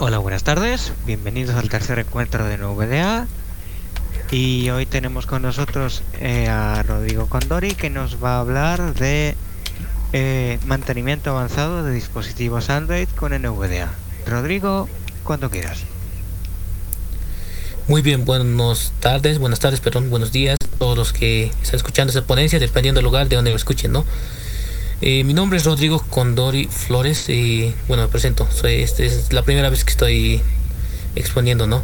Hola, buenas tardes. Bienvenidos al tercer encuentro de NVDA. Y hoy tenemos con nosotros eh, a Rodrigo Condori que nos va a hablar de eh, mantenimiento avanzado de dispositivos Android con NVDA. Rodrigo, cuando quieras. Muy bien, buenas tardes, buenas tardes, perdón, buenos días a todos los que están escuchando esta ponencia, dependiendo del lugar de donde lo escuchen, ¿no? Eh, mi nombre es Rodrigo Condori Flores y bueno, me presento. Soy, este es la primera vez que estoy exponiendo, ¿no?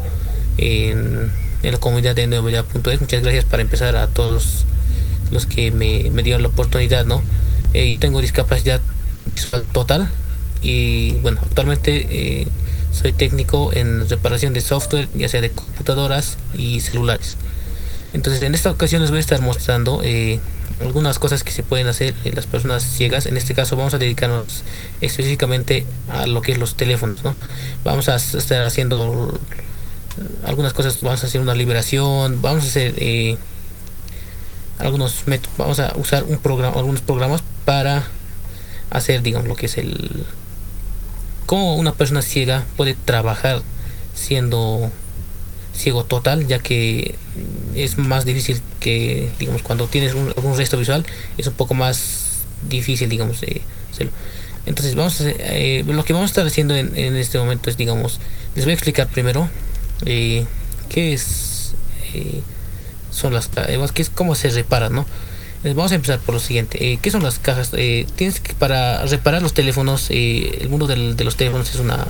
En, la comunidad de nuevoya.es. Muchas gracias para empezar a todos los que me, dieron la oportunidad, ¿no? Eh, tengo discapacidad total y bueno, actualmente eh, soy técnico en reparación de software, ya sea de computadoras y celulares. Entonces, en esta ocasión les voy a estar mostrando eh, algunas cosas que se pueden hacer en las personas ciegas. En este caso, vamos a dedicarnos específicamente a lo que es los teléfonos. ¿no? Vamos a estar haciendo algunas cosas, vamos a hacer una liberación, vamos a hacer eh, algunos métodos, vamos a usar un programa, algunos programas para hacer, digamos, lo que es el cómo una persona ciega puede trabajar siendo ciego total, ya que es más difícil que, digamos, cuando tienes un, algún resto visual, es un poco más difícil, digamos, hacerlo. Entonces, vamos a eh, lo que vamos a estar haciendo en, este momento es, digamos, les voy a explicar primero eh, qué es, eh, son las, qué es cómo se repara, ¿no? Vamos a empezar por lo siguiente. ¿Qué son las cajas? tienes que para reparar los teléfonos, el mundo de los teléfonos es una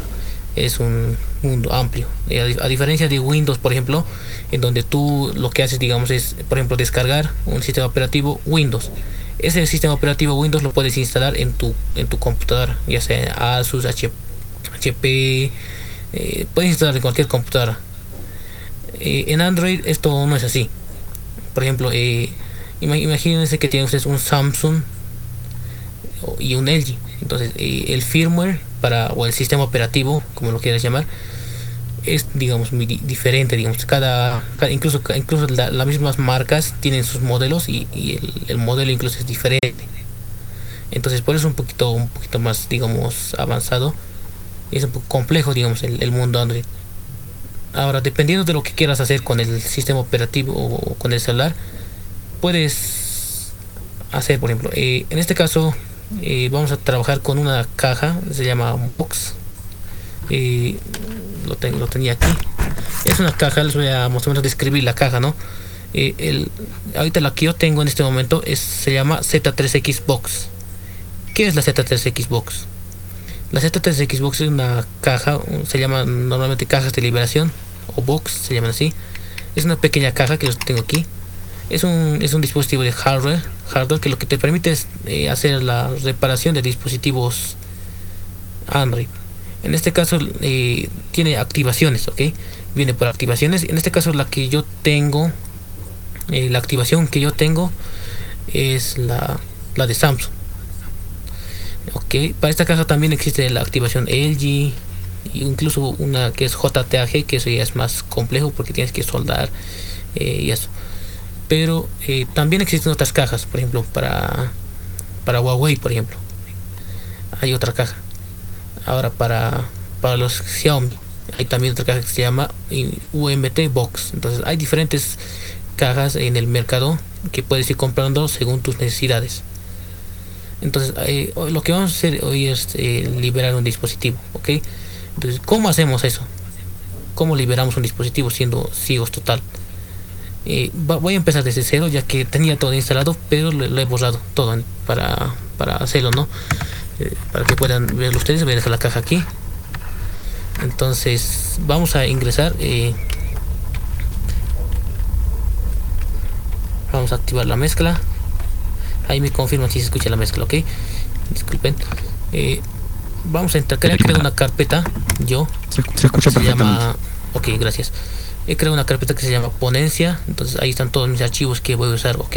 es un mundo amplio. Eh, a, diferencia de Windows, por ejemplo, en donde tú lo que haces, digamos, es, por ejemplo, descargar un sistema operativo Windows. Ese sistema operativo Windows lo puedes instalar en tu, en tu computadora, ya sea Asus, HP, eh, puedes instalar en cualquier computadora. Eh, en Android esto no es así. Por ejemplo, imagínense que tienen ustedes un Samsung y un LG. Entonces, el firmware para, o el sistema operativo, como lo quieras llamar, es digamos muy diferente digamos cada, incluso incluso las mismas marcas tienen sus modelos y, el, modelo incluso es diferente. Entonces por eso es un poquito un poquito más digamos avanzado es un poco complejo digamos el, mundo Android ahora dependiendo de lo que quieras hacer con el sistema operativo o con el celular puedes hacer por ejemplo eh, en este caso eh, vamos a trabajar con una caja se llama box eh, lo, tengo, lo tenía aquí. Es una caja les voy a más o menos describir la caja no el, ahorita la que yo tengo en este momento es, se llama Z3X Box. ¿qué es la Z3X Box? la Z3X Box es una caja se llama normalmente cajas de liberación o box se llaman así. Es una pequeña caja que yo tengo aquí es un, es un dispositivo de hardware, hardware que lo que te permite es eh, hacer la reparación de dispositivos Android. En este caso eh, tiene activaciones, ¿ok? Viene por activaciones. En este caso la que yo tengo, eh, la activación que yo tengo es la, la de Samsung. Ok, para esta caja también existe la activación LG, incluso una que es JTAG, que eso ya es más complejo porque tienes que soldar y eso pero eh, también existen otras cajas, por ejemplo, para, para Huawei, por ejemplo. Hay otra caja. Ahora para, para los Xiaomi hay también otra caja que se llama UMT Box. Entonces hay diferentes cajas en el mercado que puedes ir comprando según tus necesidades. Entonces eh, lo que vamos a hacer hoy es eh, liberar un dispositivo, ¿ok? Entonces, ¿cómo hacemos eso? ¿Cómo liberamos un dispositivo siendo ciegos total? Voy a empezar desde cero ya que tenía todo instalado pero lo, he borrado todo para, para hacerlo no eh, para que puedan verlo ustedes voy a dejar la caja aquí. Entonces vamos a ingresar eh, vamos a activar la mezcla. Ahí me confirman si se escucha la mezcla ok disculpen. Eh, vamos a entrar crear una carpeta yo. Se, escucha se llama ok gracias he creado una carpeta que se llama ponencia. Entonces ahí están todos mis archivos que voy a usar ok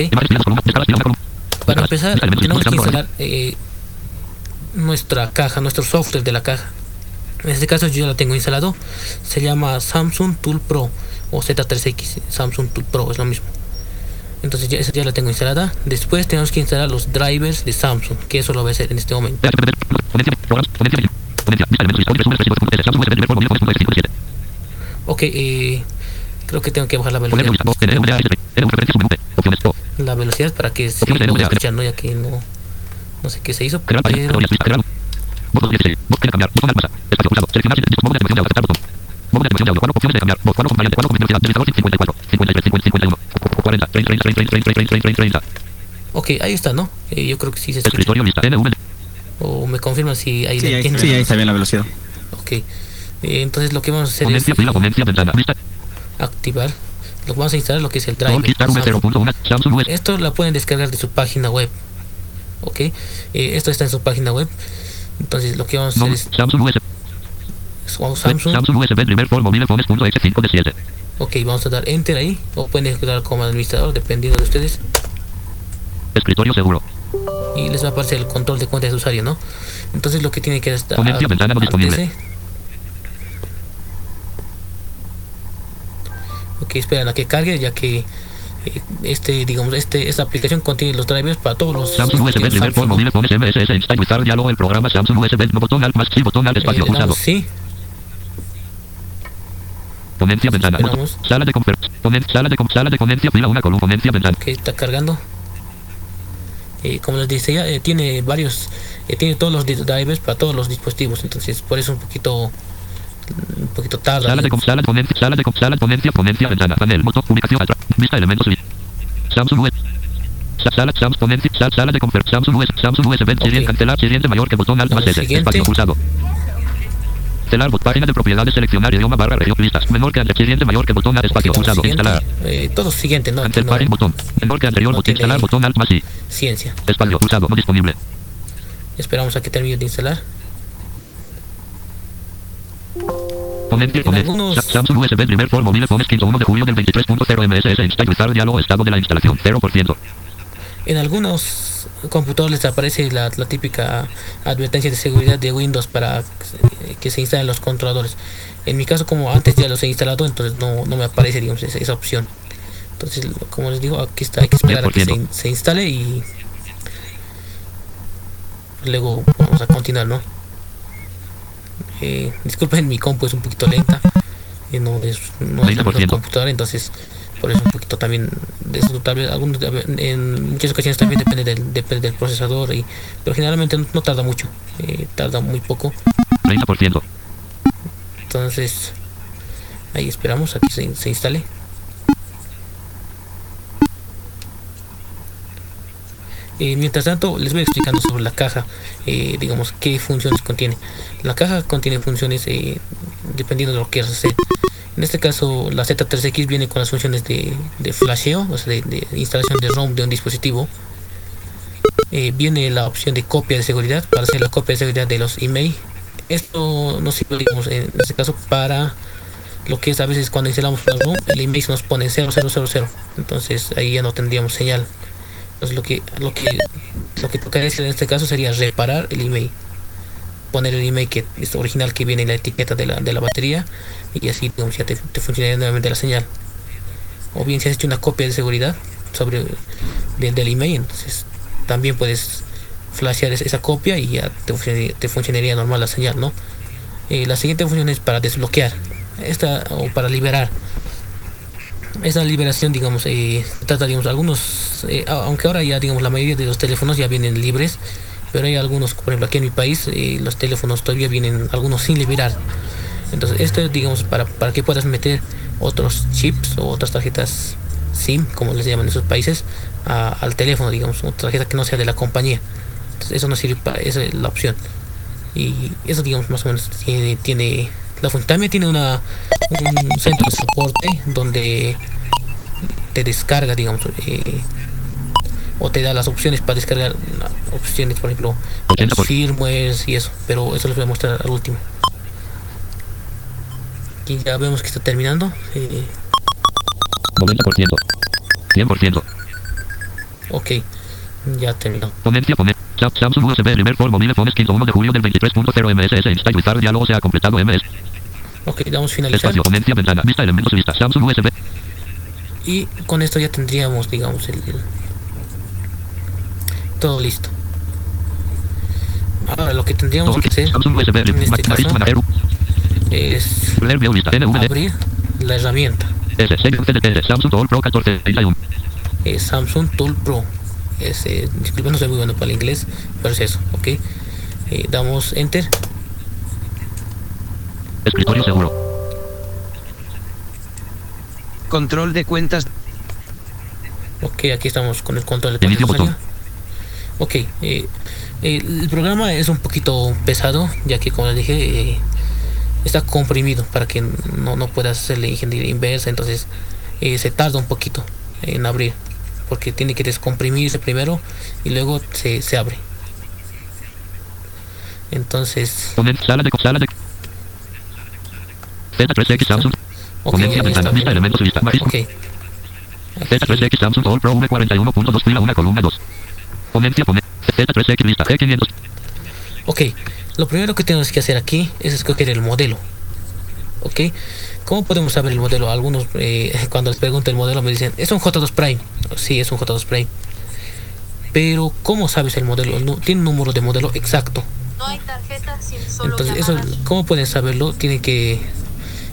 para empezar tenemos que instalar eh, nuestra caja nuestro software de la caja. En este caso yo ya la tengo instalado. Se llama Samsung Tool Pro o Z3X Samsung Tool Pro es lo mismo. Entonces ya, ya la tengo instalada. Después tenemos que instalar los drivers de Samsung que eso lo voy a hacer en este momento. Ok, eh, creo que tengo que bajar la velocidad. La velocidad para que se pueda escuchar, ¿no? Ya que no, no sé qué se hizo, pero... Ok, ahí está, ¿no? Eh, yo creo que sí se escucha. O me confirman si ahí Sí, le ahí, sí, ahí está bien la velocidad. Ok. Eh, entonces lo que vamos a hacer es activar. Lo que vamos a instalar lo que es el driver. Esto la pueden descargar de su página web. Ok. Eh, esto está en su página web. Entonces lo que vamos a hacer es o Samsung. Ok, vamos a dar enter ahí. O pueden ejecutar como administrador, dependiendo de ustedes. Escritorio seguro. Y les va a aparecer el control de cuenta de usuario, ¿no? Entonces lo que tiene que estar ventana no disponible. Ok, esperan a que cargue ya que eh, este, digamos, este, esta aplicación contiene los drivers para todos los Samsung USB primer mobile phone SMS Einstein Wizard diálogo el programa Samsung USB botón alt más botón alt espacio damos sí, Ponencia ventana. Sala de sala de sala de ponencia fila una columna ponencia ventana. que está cargando. Eh, como les decía, eh, tiene varios, eh, tiene todos los drivers para todos los dispositivos, entonces por eso un poquito, un poquito tarda. Sala de sala de ponencia sala de sala de ponencia ponencia ventana panel botón publicación atrás vista elementos Samsung Sa- Sala, Samsung, ponencia, sala, sala de confer, Samsung USB, Samsung USB, siguiente, cancelar, siguiente mayor que botón alt más S, espacio pulsado. Cancelar, bot- página de propiedades, seleccionar idioma barra región, listas, menor que anterior, siguiente mayor que botón alt, espacio pulsado, instalar. Eh, todo siguiente, ¿no? Aquí Cancel no botón. Menor que anterior, no botón. Instalar, botón alt más I. ciencia. Espacio, pulsado, no disponible. Esperamos a que termine de instalar. En algunos- Sa- Samsung USB primer por mobile phones 15 1 de julio del 23.0 MSS Wizard diálogo estado de la instalación 0%. En algunos computadores les aparece la, la típica advertencia de seguridad de Windows para que se instalen los controladores. En mi caso, como antes ya los he instalado, entonces no, no me aparece digamos, esa, esa opción. Entonces, como les digo, aquí está, hay que esperar a que se, 10%. se instale y luego vamos a continuar, ¿no? Eh, disculpen, mi compu es un poquito lenta. eh, no es, no es la mejor 20%. computadora, entonces por eso un poquito también de eso tal vez algunos en muchas ocasiones también depende del depende del procesador y pero generalmente no, no tarda mucho eh, tarda muy poco 30%. entonces ahí esperamos a que se, se instale Eh, mientras tanto les voy explicando sobre la caja eh, digamos qué funciones contiene. La caja contiene funciones eh, dependiendo de lo que quieras hacer en este caso la Z3X viene con las funciones de, flasheo o sea de, instalación de ROM de un dispositivo. Viene la opción de copia de seguridad para hacer la copia de seguridad de los email. Esto nos sirve en este caso para lo que es a veces cuando instalamos una ROM el email nos pone 0000 entonces ahí ya no tendríamos señal entonces lo que lo que lo que tocaría hacer en este caso sería reparar el email. Poner el email que es original que viene en la etiqueta de la, de la batería y así digamos, ya te, funcionaría nuevamente la señal. O bien si has hecho una copia de seguridad sobre del, email entonces también puedes flashear es- esa copia y ya te funcionaría, te funcionaría normal la señal no Eh, la siguiente función es para desbloquear. Esta o para liberar esa liberación digamos eh, trata digamos algunos eh, aunque ahora ya digamos la mayoría de los teléfonos ya vienen libres pero hay algunos por ejemplo aquí en mi país eh, los teléfonos todavía vienen algunos sin liberar. Entonces esto es digamos para, para que puedas meter otros chips o otras tarjetas SIM como les llaman en esos países a- al teléfono digamos una tarjeta que no sea de la compañía. Entonces eso no sirve para esa es la opción. Y eso digamos más o menos tiene, tiene la también tiene una un centro de soporte donde te descarga digamos eh, o te da las opciones para descargar opciones por ejemplo 80%. firmwares y eso pero eso les voy a mostrar al último y ya vemos que está terminando eh, 90%. 100%. ok ya terminó Ponencia, poner. Sam- Samsung USB primer por mobile phones 15 1 de julio del 23.0 MSS Install Wizard diálogo se ha completado MS. ok damos finalizar Espacio, ponencia, ventana, vista, elementos, vista. Samsung USB. y con esto ya tendríamos digamos el, el- todo listo Ahora lo que tendríamos que hacer Samsung USB, en este caso es abrir la herramienta S, Serie CDT, Samsung Tool Pro 14, 31. eh, Samsung Tool Pro. Es, eh, disculpen, no soy muy bueno para el inglés, pero es eso, ¿ok? Eh, damos Enter. Escritorio seguro. Control de cuentas. Ok, aquí estamos con el control de cuentas. Ok, eh, eh, el programa es un poquito pesado, ya que como les dije, eh, está comprimido para que no, no puedas hacerle ingeniería inversa, entonces eh, se tarda un poquito en abrir, porque tiene que descomprimirse primero y luego se, se abre. Entonces, Poner sala de sala de Z3X Samsung. ok, Ponencia ahí ventana. está. Lista elementos lista. Maris. Ok. Z3X Samsung Tool Pro V41.2 fila 1 columna 2. Ponencia pone Z3X lista G500. Ok, lo primero que tenemos que hacer aquí es escoger el modelo. Ok, ¿cómo podemos saber el modelo? Algunos, eh, cuando les pregunto el modelo, me dicen, es un J2 Prime. Sí, es un J2 Prime. Pero, ¿cómo sabes el modelo? No, tiene un número de modelo exacto. No hay tarjeta sin solo Entonces, eso. ¿cómo pueden saberlo? Tienen que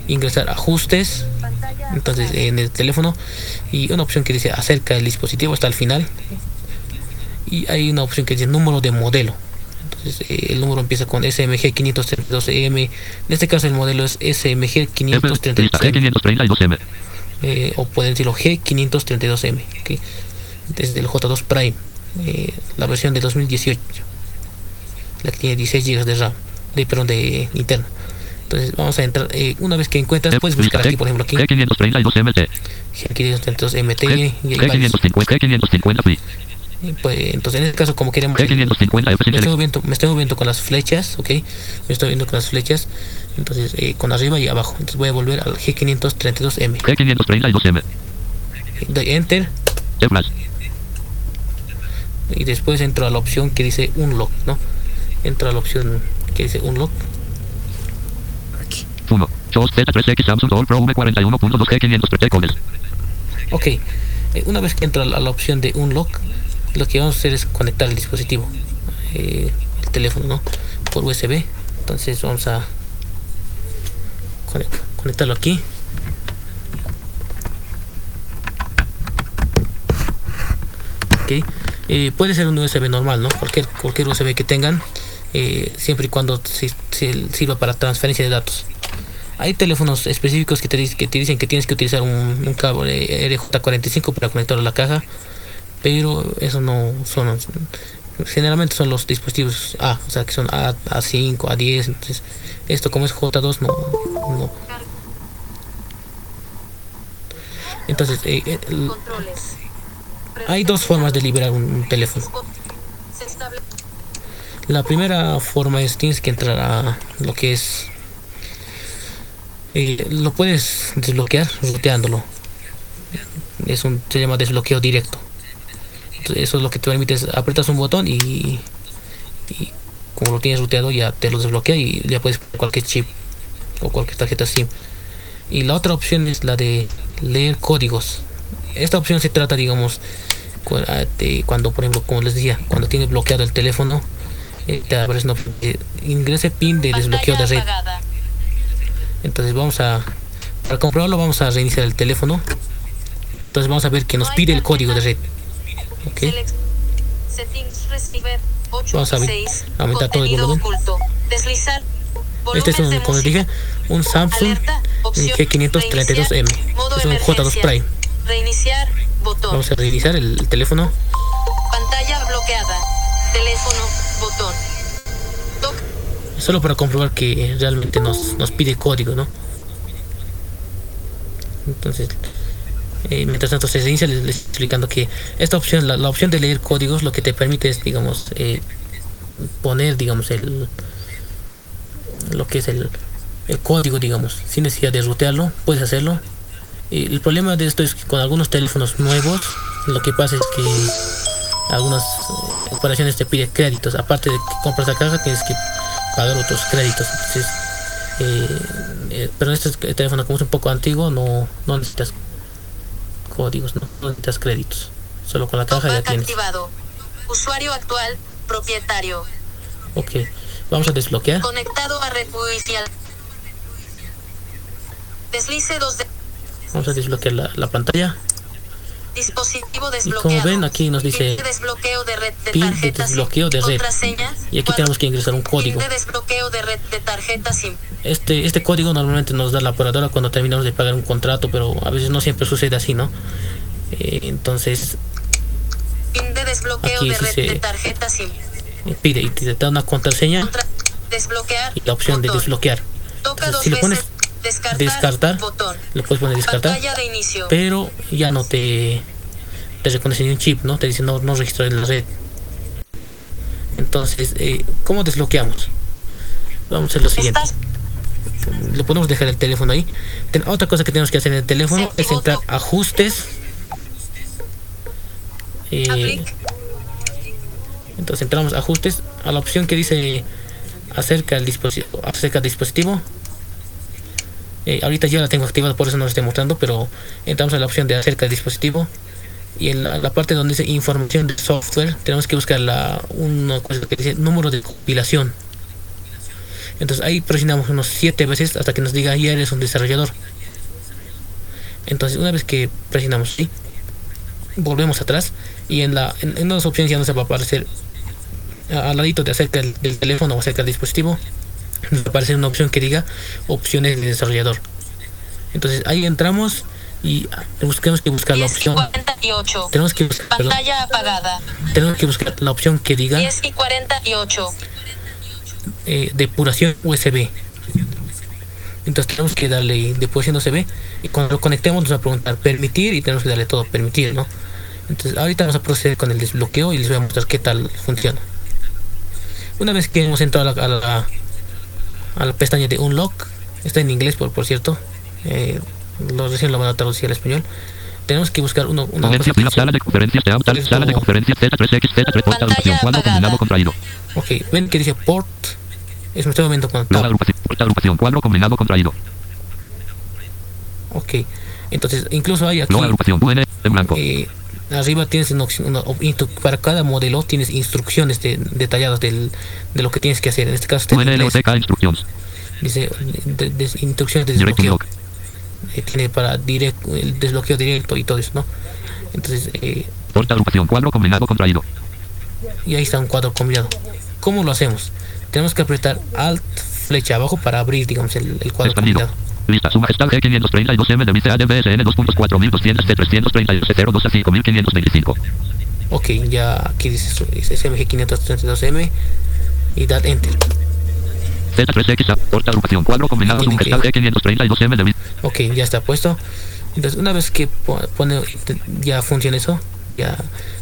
ingresar ajustes, entonces en el teléfono, y una opción que dice acerca del dispositivo hasta el final. Y hay una opción que dice número de modelo. Entonces, eh, el número empieza con SMG 532M. En este caso, el modelo es SMG F, lista 532M. G532M. eh, o pueden decirlo G532M. ¿ok? Desde el J2 Prime, eh, la versión de 2018, la que tiene 16 GB de RAM, de, perdón, de interno. Entonces vamos a entrar, eh, una vez que encuentras, puedes buscar aquí, por ejemplo, aquí, G532MT. G532MT, y hay varios. G550 G550 Free. Y, pues, entonces en este caso, como queremos, G550 F sin me estoy, moviendo, me estoy moviendo con las flechas, ok, me estoy moviendo con las flechas, entonces eh, con arriba y abajo. Entonces voy a volver al G532M. G532M. Doy Enter y después entro a la opción que dice unlock, ¿no? Entro a la opción que dice unlock. 1. Shows Z3X Samsung Tool Pro V41.2 G503 codes. Ok, eh, una vez que entro a la, a la opción de unlock, lo que vamos a hacer es conectar el dispositivo, eh, el teléfono, ¿no? Por USB. Entonces vamos a cone- conectarlo aquí. Ok, eh, puede ser un USB normal, ¿no? Cualquier, cualquier USB que tengan, eh, siempre y cuando si- si- sirva para transferencia de datos. Hay teléfonos específicos que te, que te dicen que tienes que utilizar un cable RJ45 para conectarlo a la caja, pero eso no son. Generalmente son los dispositivos A, o sea que son A, A5, A10. Entonces, esto como es J2, no. no. Entonces, eh, eh, hay dos formas de liberar un, teléfono. La primera forma es tienes que entrar a lo que es eh, lo puedes desbloquear roteándolo. Es un se llama desbloqueo directo. Eso es lo que te permite es apretas un botón y, y como lo tienes ruteado ya te lo desbloquea y ya puedes cualquier chip o cualquier tarjeta SIM. Y la otra opción es la de leer códigos. Esta opción se trata, digamos, ah, de cuando, por ejemplo, como les decía, cuando tienes bloqueado el teléfono, eh, te aparece una ingrese PIN de desbloqueo de red. Entonces vamos a, para comprobarlo vamos a reiniciar el teléfono. Entonces vamos a ver que nos pide el código de red. ¿Ok? Select- Settings receiver. Vamos a ver, 8.6. aumentar todo el volumen. Este es un, como les dije, un Samsung. Opción. G532M. Reiniciar. Modo Es un J2 emergencia. Prime. Reiniciar. Botón. Vamos a reiniciar el, el teléfono. Pantalla bloqueada. Teléfono. Botón. Toc. Solo para comprobar que realmente nos, nos pide código, ¿no? Entonces, eh, mientras tanto se reinicia, les, les explicando que esta opción, la, opción de leer códigos, lo que te permite es, digamos, eh, poner, digamos, el lo que es el, el código, digamos, sin necesidad de rutearlo, puedes hacerlo. Y el problema de esto es que con algunos teléfonos nuevos, lo que pasa es que algunas eh, operaciones te pide créditos, aparte de que compras la caja, tienes que pagar otros créditos. Entonces, eh, pero este teléfono como es un poco antiguo, no, no necesitas códigos, no, no necesitas créditos. Solo con la caja ya tienes. activado. Usuario actual. Propietario. Ok, vamos a desbloquear. Conectado a red Wi-Fi. Deslice 2 de Vamos a desbloquear la, la pantalla. Dispositivo Y desbloqueado. como ven, aquí nos dice desbloqueo de red de pin de desbloqueo de red. Y aquí tenemos que ingresar un código. De desbloqueo de red de tarjeta SIM. Este, este código normalmente nos da la operadora cuando terminamos de pagar un contrato, pero a veces no siempre sucede así, ¿no? Eh, entonces Pin de desbloqueo Aquí de red de tarjeta SIM. eh, pide y te da una contraseña Contra- desbloquear. y la opción de desbloquear. Toca Entonces, dos si veces. pones descartar. descartar, Botón. Le puedes poner descartar, Pantalla de inicio. pero ya no te, te reconoce ni un chip, ¿no? Te dice no, no registrar en la red. Entonces, eh, ¿cómo desbloqueamos? Vamos a hacer lo siguiente. Le podemos dejar el teléfono ahí. Ten- otra cosa que tenemos que hacer en el teléfono es entrar activó. ajustes. Eh, entonces entramos a ajustes a la opción que dice acerca del dispositivo. Acerca del dispositivo. Eh, ahorita yo la tengo activada, por eso no lo estoy mostrando, pero entramos a la opción de acerca del dispositivo. Y en la, parte donde dice información del software, tenemos que buscar la, una cosa que dice número de compilación. Entonces ahí presionamos unos 7 veces hasta que nos diga ya eres un desarrollador. Entonces una vez que presionamos sí, volvemos atrás y en la en, en las opciones ya nos va a aparecer al ladito de acerca del, del teléfono o acerca del dispositivo nos va a aparecer una opción que diga opciones de desarrollador. Entonces ahí entramos y buscamos que buscar la 10 y opción. 48. Tenemos que buscar, Pantalla apagada. tenemos que buscar la opción que diga 10 y 48. eh, depuración USB. Entonces tenemos que darle depuración USB y cuando lo conectemos nos va a preguntar permitir y tenemos que darle todo permitir, ¿no? Entonces ahorita vamos a proceder con el desbloqueo y les voy a mostrar qué tal funciona. Una vez que hemos entrado a la, a la, a la pestaña de Unlock, está en inglés por, por cierto, eh, lo recién lo van a traducir al español. Tenemos que buscar uno, una cosa que sala de conferencias, tab, tal, Es sala de como- conferencias, Z3X, Z3, porta, Pantalla agrupación, cuadro combinado contraído. Ok, ven que dice port. Es me estoy moviendo con tab. agrupación, cuadro combinado contraído. Ok, entonces incluso hay aquí. Logo agrupación, UN, en blanco. eh, arriba tienes una una para cada modelo tienes instrucciones de- detalladas del, de lo que tienes que hacer. En este caso inglés. UNLOCK instructions. dice de- de- instrucciones de desbloqueo. Eh, tiene para direct, el desbloqueo directo y todo eso, ¿no? Entonces, eh, Porta agrupación, cuadro combinado contraído. y ahí está un cuadro combinado. ¿Cómo lo hacemos? Tenemos que apretar Alt flecha abajo para abrir, digamos, el, el cuadro Expandido. combinado. Lista, su majestad G532M de Vice ADBSN 2.4200 T330 a 5525. Ok, ya aquí dice su- es SMG532M y dar Enter. Z3X, A, porta agrupación, cuadro combinado, que- majestad G532M de Vice. Ok, ya está puesto. Entonces, una vez que po- pone, ya funciona eso, ya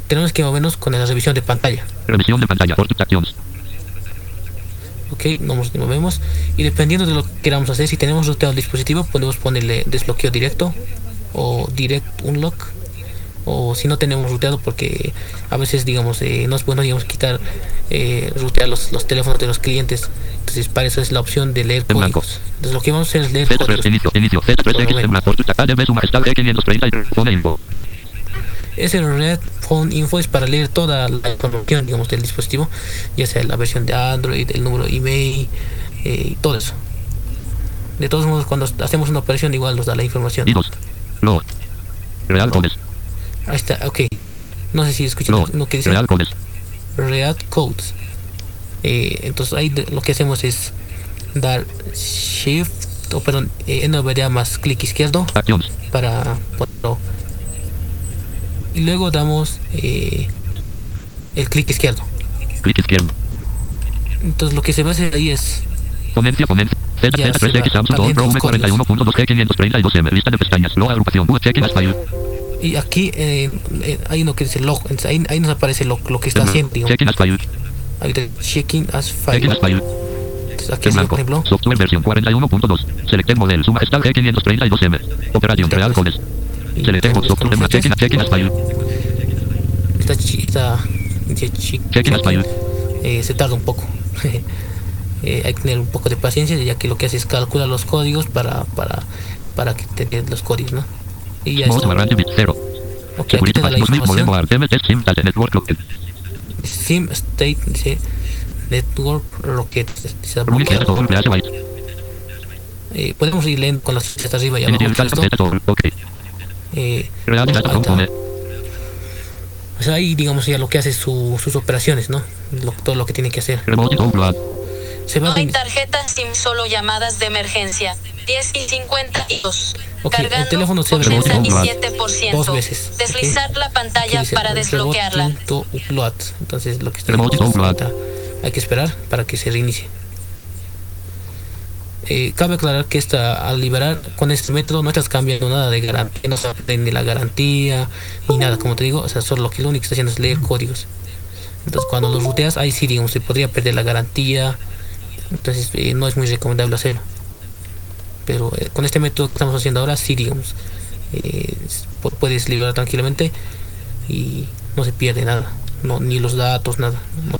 tenemos que movernos con la revisión de pantalla. Revisión de pantalla, porta actions. Ok, nos movemos y dependiendo de lo que queramos hacer, si tenemos ruteado el dispositivo, podemos ponerle desbloqueo directo o direct unlock. O si no tenemos ruteado, porque a veces, digamos, eh, no es bueno, digamos, quitar, eh, rutear los, los teléfonos de los clientes. Entonces, para eso es la opción de leer En códigos. Entonces, lo que vamos a hacer es leer Z3, códigos. Ese Red Phone Info es para leer toda la información, digamos, del dispositivo, ya sea la versión de Android, el número email eh, todo eso. De todos modos, cuando hacemos una operación, igual nos da la información. I2. Log. Real codes. Ahí está, ok. No sé si escuchan Log. lo que dice Real codes. React Codes. Eh, entonces ahí de- lo que hacemos es dar Shift, o perdón, eh, NVDA más clic izquierdo Actions. para ponerlo. Y luego damos eh, el clic izquierdo. Clic izquierdo. Entonces lo que se va a hacer ahí es Ponencia, ponencia. Z, Ya se Z3X, va Samsung, abriendo Pro los códigos. V41.2 G532M. Lista de pestañas. Log agrupación. Checking y aquí eh, eh, hay uno que dice log, ahí, ahí nos aparece lo, lo que está haciendo. Checking as file. Ahí dice checking as Checking file. as file. Entonces aquí En blanco. Software versión 41.2. Selected model. Su majestad G532M. Operación real codes. Está, chi- está dice chi- Checking as file. eh, se tarda un poco. Eh, hay que tener un poco de paciencia, ya que lo que hace es calcular los códigos para, para, para que te den los códigos, ¿no? Y ya está. variante bit 0. Ok, aquí te da la información. sim State dice Network Rocket. Está. Eh, podemos ir leyendo con las flechas arriba y abajo. Eh, Real data ahí digamos, ya lo que hace su- sus operaciones, ¿no? Lo- todo lo que tiene que hacer. Se va No hay de- tarjeta SIM, solo llamadas de emergencia. 10 y 52. Ok, el Cargando teléfono se abre 87%. dos veces. Deslizar la Aquí pantalla dice para desbloquearla. Entonces lo que está hay que esperar para que se reinicie. Eh, cabe aclarar que esta, al liberar con este método no estás cambiando nada de garantía, no se aprende ni la garantía ni nada, como te digo, o sea, solo lo que lo único que está haciendo es leer códigos. Entonces cuando lo ruteas, ahí sí, digamos, se podría perder la garantía, entonces eh, no es muy recomendable hacerlo. Pero eh, con este método que estamos haciendo ahora, sí, digamos, eh, pu- puedes liberar tranquilamente y no se pierde nada, no, ni los datos, nada. No.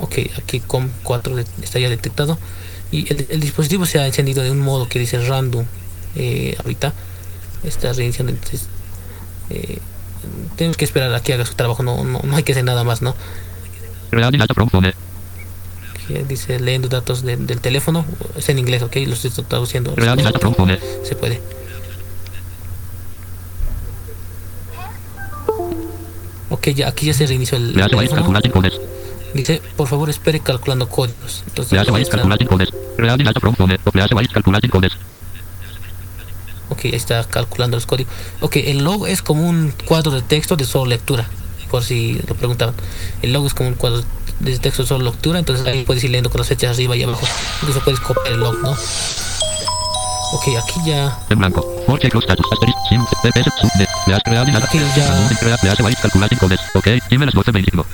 Ok, Clear estamos random buscando. interface. 4 detected. Ok, aquí COM4 de- está ya detectado. Y el, el dispositivo se ha encendido de un modo que dice random. eh, ahorita está reiniciando. Entonces, eh, tenemos que esperar a que haga su trabajo. No, no, no hay que hacer nada más, ¿no? Que dice leyendo datos de- del teléfono. Es en inglés, ok, lo estoy traduciendo. Se puede. Ok, ya, aquí ya se reinició el teléfono. Dice, por favor, espere calculando códigos. Entonces. Ok, ahí está calculando los códigos. Ok, el log es como un cuadro de texto de solo lectura, por si lo preguntaban. El log es como un cuadro de texto de solo lectura, entonces ahí puedes ir leyendo con las flechas arriba y abajo. Incluso puedes copiar el log, ¿no? Ok, aquí ya. En blanco. Check los status. Asterisk. Sim. TPS. Sub. Net. Flash real data. Aquí ya- codes. Ok. Dime las 12.25.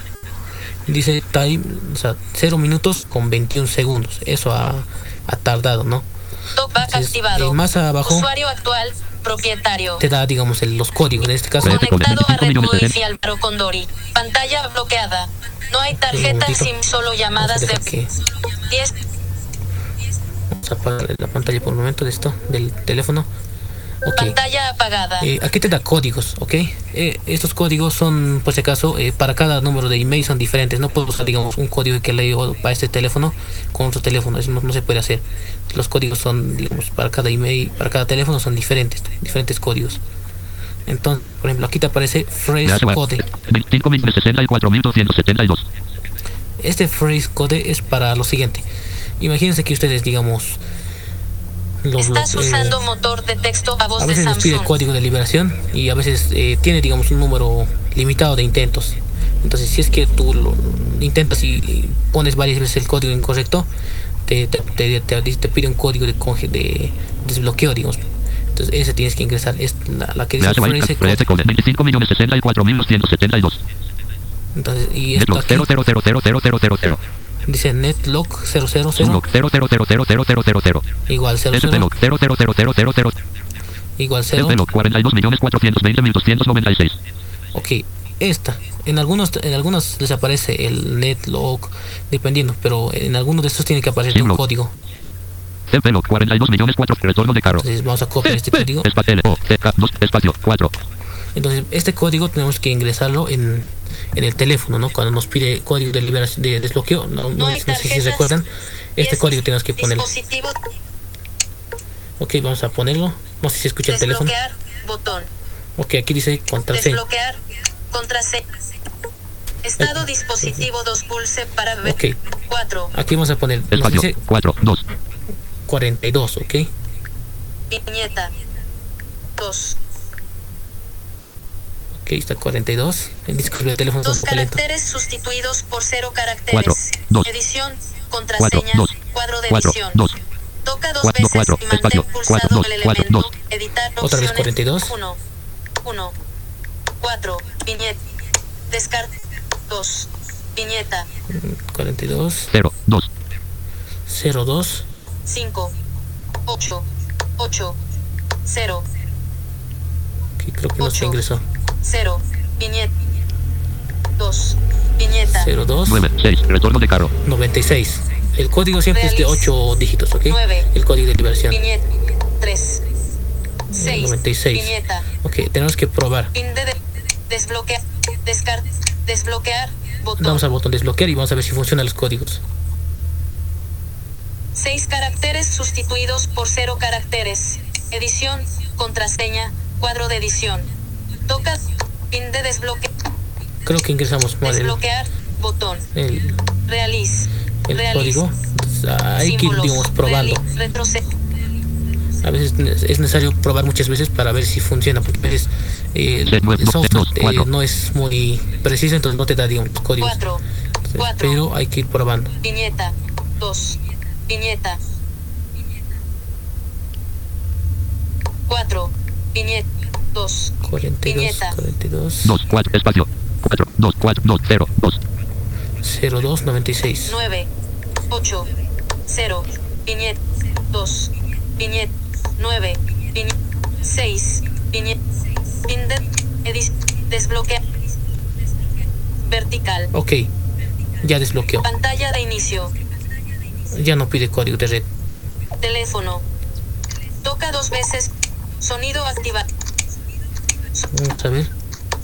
Dice time, o sea, 0 minutos con 21 segundos. Eso ha, ha tardado, ¿no? Talkback Entonces, activado. eh, más abajo Usuario actual, propietario. te da, digamos, el- los códigos. En este caso, Conectado a 25 Red Wi-Fi Álvaro Condori. Pantalla bloqueada. No hay tarjeta. SIM, solo llamadas de que 10. vamos a apagar la pantalla por un momento de esto, del teléfono. Pantalla apagada. Eh, aquí te da códigos, ¿ok? Eh, estos códigos son, por si acaso, eh, para cada número de email son diferentes. No puedo usar, digamos, un código que leo para este teléfono con otro teléfono. Eso no, no se puede hacer. Los códigos son, digamos, para cada email, para cada teléfono son diferentes, diferentes códigos. Entonces, por ejemplo, aquí te aparece phrase code. white. 25.064.272. Este phrase code es para lo siguiente. Imagínense que ustedes, digamos, lo- Estás eh, usando motor de texto a voz a de veces les pide Samsung. código de liberación y a veces eh, tiene digamos un número limitado de intentos entonces si es que tú lo intentas y pones varias veces el código incorrecto te, te, te, te- te pide un código de, conge- de desbloqueo digamos entonces ese tienes que ingresar es la, la que dice code. 25.064.272. entonces y esto Netlog aquí 0000000. Dice netlog 000 Sunlog 0000000. igual 00 SPlog 0000000. igual 0 SPlog 42.420.296. Ok, esta. En algunos, en algunos les aparece el netlog, dependiendo, pero en algunos de estos tiene que aparecer un código. SPlog 42.400. Retorno de carro. Entonces vamos a copiar este código. Espacio L O T K 2 espacio 4. Entonces este código tenemos que ingresarlo en, en el teléfono, ¿no? Cuando nos pide código de liberación de desbloqueo, no, no, No sé si recuerdan, este 10 código tenemos que ponerlo. Dispositivo Ok, vamos a ponerlo. No sé si escucha el teléfono. desbloquear. Botón. Ok, aquí dice contraseña. Desbloquear. Contraseña. Estado dispositivo 2 pulse para ver. Ok. 4. Aquí vamos a poner, nos Espacio dice 4 2. 42, ok. Viñeta. 2. Ok, está 42. El disco del teléfono está un Dos lento. caracteres sustituidos por cero caracteres. Cuatro, dos. Edición. Cuatro, Contraseña. dos. Cuadro de 4 edición. 2. Toca dos Cuatro, veces cuatro, y mantén espacio, pulsado cuatro, dos, el cuatro, elemento. dos. Editar Otra vez opciones. 42. 1. 1. 4. Viñeta. Descart. 2. Viñeta. 42 0 2. 02 5. 8. 8. 0. que creo que no se Ocho. ingresó 0. Viñeta. 2. Viñeta. 02 9 6. Retorno de carro. 96 el código siempre es de 8 dígitos ok Nueve. el código de liberación Viñeta. 3. 6. 96. Viñeta. ok tenemos que probar Fin de, de- desbloquear. Descar desbloquear. Botón. Damos al botón desbloquear y vamos a ver si funcionan los códigos. Seis caracteres sustituidos por cero caracteres. Edición, contraseña, cuadro de edición. Toca pin de desbloque. Creo que ingresamos mal el, Desbloquear. Botón. el, Realiz. el Realiz. código. Entonces, hay que ir, digamos, probando. A veces es necesario probar muchas veces para ver si funciona, porque a veces eh, el, el dos, software dos, eh, cuatro. no es muy preciso, entonces no te da, digamos, códigos. Cuatro. Entonces, Cuatro. Pero hay que ir probando. Viñeta. 2. Viñeta. 4. Viñeta. 2. 42, Viñeta. 42, 2, 4, espacio. 4, 2, 4, 2, 0, 2. 02, 96. 9. 8. 0. Viñeta. 2. Viñeta. 9. Viñeta. 6. Viñeta. Pin de. Edis. Desbloquea. Vertical. Ok, ya desbloqueó. Pantalla de inicio. Ya no pide código de red. Teléfono. Toca dos veces. Sonido activado. Vamos a ver.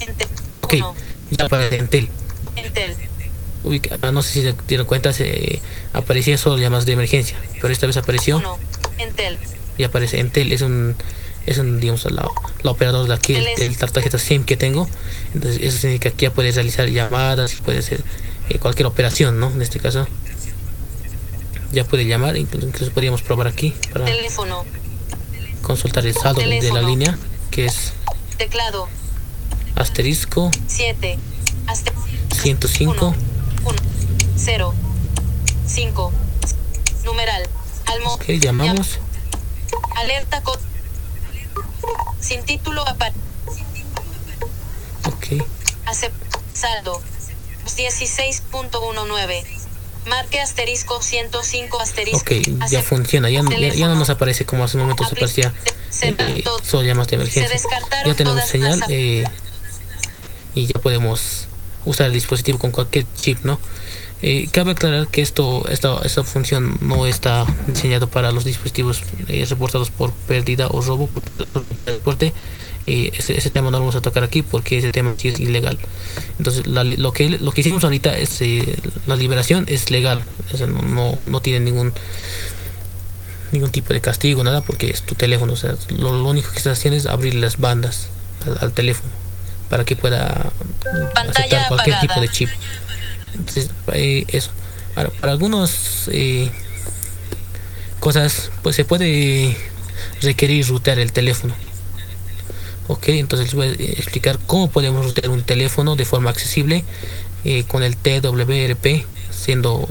Ente- Ok, uno. ya aparece Entel. Entel. Ubica- ah, no sé si se dieron cuenta, se aparecía solo llamadas de emergencia, pero esta vez apareció 1. Entel. y aparece Entel. Es un, es un digamos, la, la operadora de aquí, el, tarjeta SIM que tengo. Entonces, eso significa que ya puedes realizar llamadas, puede hacer eh, cualquier operación, ¿no? En este caso, ya puede llamar, incluso, podríamos probar aquí para Teléfono. consultar el saldo de la línea, que es Teclado. asterisco 7. 105. 1. 0. 5. Numeral. Almo. Ok, llamamos. Alerta co Sin título apar. Ok, Acep saldo. 16.19. Marque asterisco 105 asterisco. ok, ya funciona. Ya, no- ya, ya no nos aparece como hace un momento se aparecía eh, solo de emergencia. descartaron Ya tenemos señal eh, y ya podemos usar el dispositivo con cualquier chip, ¿no? Eh, cabe aclarar que esto, esta, esta función no está diseñado para los dispositivos eh, reportados por pérdida o robo por transporte. Eh, ese, ese tema no lo vamos a tocar aquí porque ese tema sí es ilegal. Entonces, la- lo, que, lo que hicimos ahorita es eh, la liberación es legal, o sea, no, no, no tiene ningún ningún tipo de castigo, nada, porque es tu teléfono. O sea, lo, lo único que estás haciendo es abrir las bandas al, al teléfono para que pueda Pantalla aceptar cualquier tipo de chip. Entonces, eh, eso. Ahora, para algunas eh, cosas, pues se puede requerir rutear el teléfono. Ok, entonces les voy a explicar cómo podemos rutear un teléfono de forma accesible eh, con el TWRP, siendo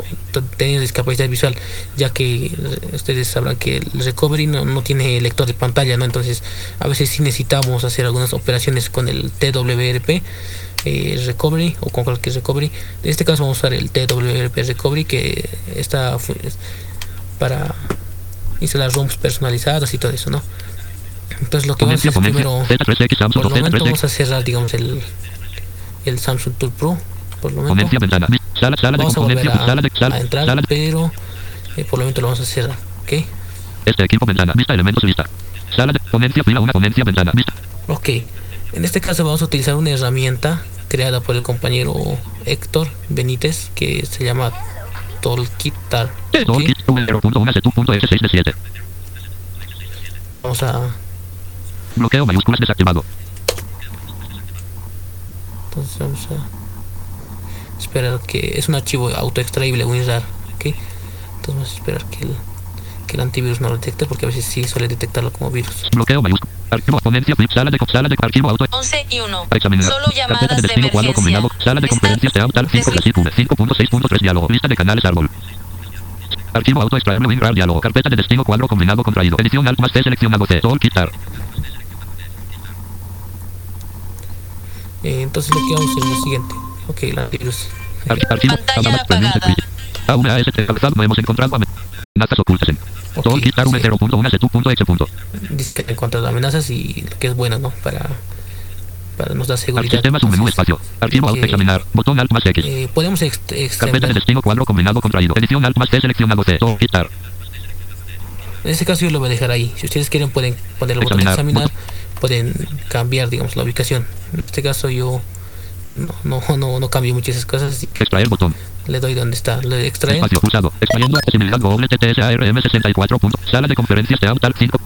teniendo discapacidad visual, ya que eh, ustedes sabrán que el recovery no, no tiene lector de pantalla, ¿no? Entonces, a veces sí necesitamos hacer algunas operaciones con el TWRP eh, recovery o con cualquier recovery. En este caso vamos a usar el TWRP recovery que está para instalar ROMs personalizadas y todo eso, ¿no? Entonces lo que vamos a hacer primero, Z3X, Samsung, por el momento Z3X. vamos a cerrar, digamos, el, el Samsung Tool Pro. Por el momento vamos a volver entrar, pero eh, por el momento lo vamos a cerrar, ¿ok? este equipo, ventana. Vista, elementos, vista. Sala de ponencia, fila, una ponencia, ventana. Vista. Ok, en este caso vamos a utilizar una herramienta creada por el compañero Héctor Benítez que se llama Tolkitar. Todo ¿ok? kit, V0.1 de 7. Vamos a Bloqueo mayúsculas desactivado. entonces vamos a esperar que es un archivo autoextraíble WinRAR, ¿ok? Entonces vamos a esperar que el, que el antivirus no lo detecte porque a veces sí suele detectarlo como virus. Bloqueo mayúsculas. Archivo, ponencia, flip, sala de, sala de archivo auto. 11 y 1. Para examinar. Solo Carpeta llamadas de de destino cuadro emergencia. combinado. Sala de conferencias de tal 5 Desli- 5.6.3 diálogo. Lista de canales árbol. Archivo auto extraíble WinRAR diálogo. Carpeta de destino cuadro combinado contraído. Edición alt más T seleccionado C. Todo quitar. Eh, entonces lo que vamos a hacer es lo siguiente. Ok, el antivirus. Ar- Archivo. Pantalla Adamas, premium, apagada. A1 AST. Calzado. No hemos encontrado amenazas ocultas en. Ok, Todo quitar sí. V0.1 C2.exe. punto. dice que encuentra amenazas y lo que es bueno, ¿no? Para, para nos da seguridad. sistema espacio. Archivo Ok. auto examinar. Botón alt más X. eh, podemos ext- Carpeta de extender. destino cuadro combinado contraído. Edición alt más T seleccionado C. Todo quitar. En este caso yo lo voy a dejar ahí. Si ustedes quieren pueden poner el botón examinar, pueden cambiar, digamos, la ubicación. En este caso yo no, no, no, no cambio muchas esas cosas. así que Extraer botón. Le doy donde está, le extraer. Espacio. Extrayendo accesibilidad Google TTS ARM 64. punto. Sala de conferencias de Autal 5.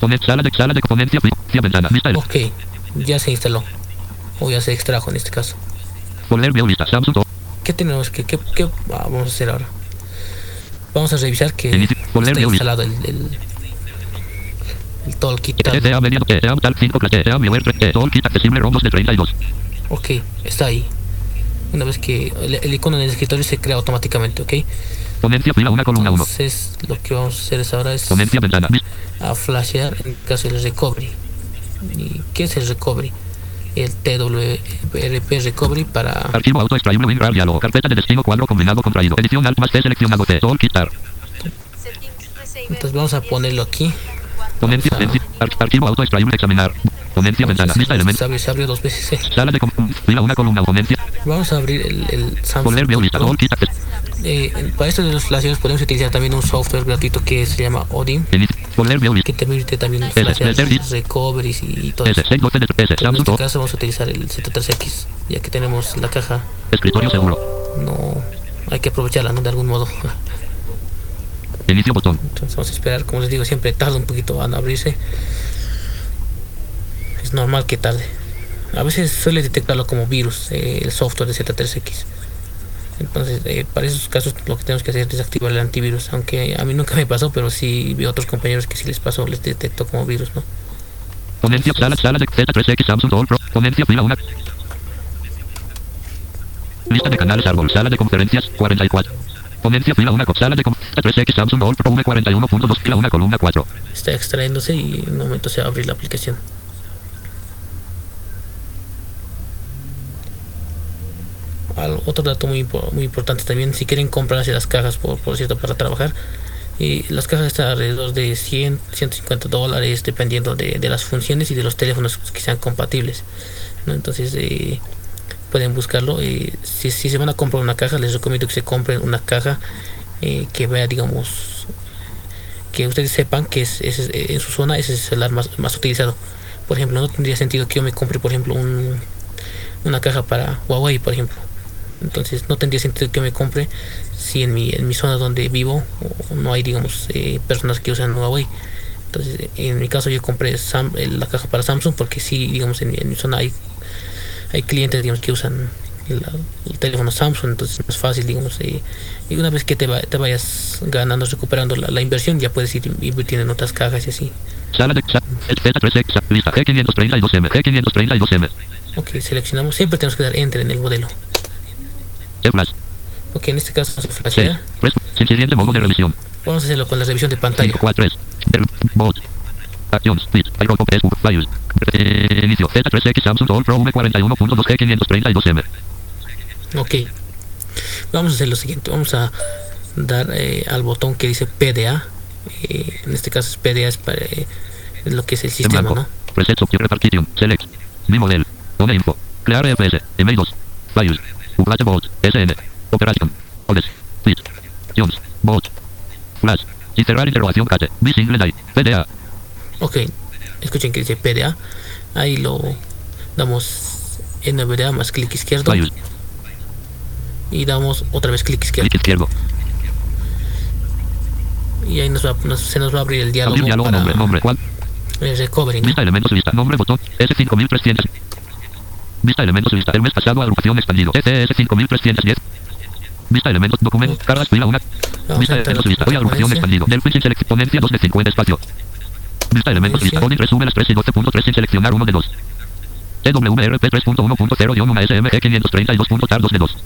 Poner sala de sala de conferencia. Vista ventana. Vista. Ok, ya se instaló. O ya se extrajo en este caso. Volver view lista. Samsung. ¿Qué tenemos que, qué, qué vamos a hacer ahora? Vamos a revisar que está instalado el, el, el Toolkit. tal. TTA media. TTA Autal 5. TTA viewer 3. Todo kit accesible rombos de 32. Ok, está ahí. Una vez que el, el icono en el escritorio se crea automáticamente, ¿ok? Ponencia fila 1 columna 1. Entonces lo que vamos a hacer es ahora es Ponencia ventana. A flashear en caso del recovery. ¿Y qué es el recovery? El TWRP recovery para Archivo auto extraíble WinRAR diálogo. Carpeta de destino cuadro combinado contraído. Edición alt más T seleccionado T. Todo quitar. entonces vamos a ponerlo aquí. Ponencia. Vamos a- ponencia, ar- Archivo auto extraíble examinar. Ponencia ventana. Vista se, elemento. abrió, se abrió dos veces. eh. Sala de fila 1 columna. Ponencia. Vamos a abrir el, el Samsung. Volver view lista. Kit acces- Eh, para esto de los flasheos podemos utilizar también un software gratuito que se llama Odin Inicio. Volver view lista. que te permite también flashear S, S, recoveries y todo eso. 6 12 de S. Pero en este caso vamos a utilizar el Z3X ya que tenemos la caja Escritorio seguro. no hay que aprovecharla ¿no? de algún modo Inicio botón. entonces vamos a esperar como les digo siempre tarda un poquito en abrirse es normal que tarde a veces suele detectarlo como virus eh, el software de Z3X entonces eh, para esos casos lo que tenemos que hacer es desactivar el antivirus aunque a mí nunca me pasó pero sí vi a otros compañeros que sí les pasó les detectó como virus no Ponencia sala sala de Z3X Samsung All Pro. Ponencia fila 1. Lista de canales árbol. Sala de conferencias 44. Fila 1. Sala de con- Z3X Samsung All Pro V41.2 fila 1 columna 4. está extrayéndose y en un momento se va a abrir la aplicación otro dato muy, impo- muy importante también si quieren comprarse las cajas por, cierto para trabajar y las cajas están alrededor de 100 150 dólares dependiendo de, las funciones y de los teléfonos que sean compatibles entonces eh, pueden buscarlo eh, si, si se van a comprar una caja les recomiendo que se compren una caja eh, que vea digamos que ustedes sepan que es, es- en su zona ese es el celular más, más utilizado. Por ejemplo, no tendría sentido que yo me compre, por ejemplo, un, una caja para Huawei, por ejemplo. Entonces no tendría sentido que me compre si en mi, en mi zona donde vivo no hay, digamos, eh, personas que usan Huawei. Entonces, en mi caso yo compré Sam- eh, la caja para Samsung porque sí, digamos, en, en mi zona hay, hay clientes, digamos, que usan el, el teléfono Samsung, entonces es más fácil, digamos, eh, y una vez que te, va- te vayas ganando, recuperando la, la inversión, ya puedes ir invirtiendo en otras cajas y así. Sala de sa- Z3X. Lista G532M. G532M. Ok, seleccionamos, siempre tenemos que dar Enter en el modelo. Ok, en este caso vamos a 6. flashear. Res- sin Siguiente modo de revisión. Vamos a hacerlo con la revisión de pantalla. 5 4 3. Bot. Actions. Switch. Iroco Facebook. Files. Inicio. Z3X Samsung All Pro V41.2 G532M. Ok. Vamos a hacer lo siguiente. Vamos a dar eh, al botón que dice PDA. Eh, en este caso es PDA es para eh, es lo que es el sistema, blanco. ¿no? Preset Option Repartition. Select. Mi model. One info. Crear EFS. Email 2. Files. Update Bot. SN. Operation. Odes. Switch. Jones. Bot. Flash. Y cerrar interrogación cache. Mi single. PDA. Ok. Escuchen que dice PDA. Ahí lo damos en PDA más clic izquierdo. Y damos otra vez clic izquierdo. Clic izquierdo. Y ahí nos va, nos- se nos va a abrir el diálogo, Abrir diálogo. para Nombre. Nombre. ¿Cuál? el recovery. ¿no? Vista elementos lista. Nombre botón. S5300. Vista elementos lista. El mes pasado agrupación expandido. TTS 5310. Vista elementos documento. Cargas fila 1. Vamos Vista elementos a lista. la Hoy agrupación expandido. Del Switch Select ponencia 2 de 50 espacio. Vista elementos lista. Odin resume las 3 y 12.3 sin seleccionar 1 de 2. TWRP 3.1.0-1SMG 532.tar 2 de 2.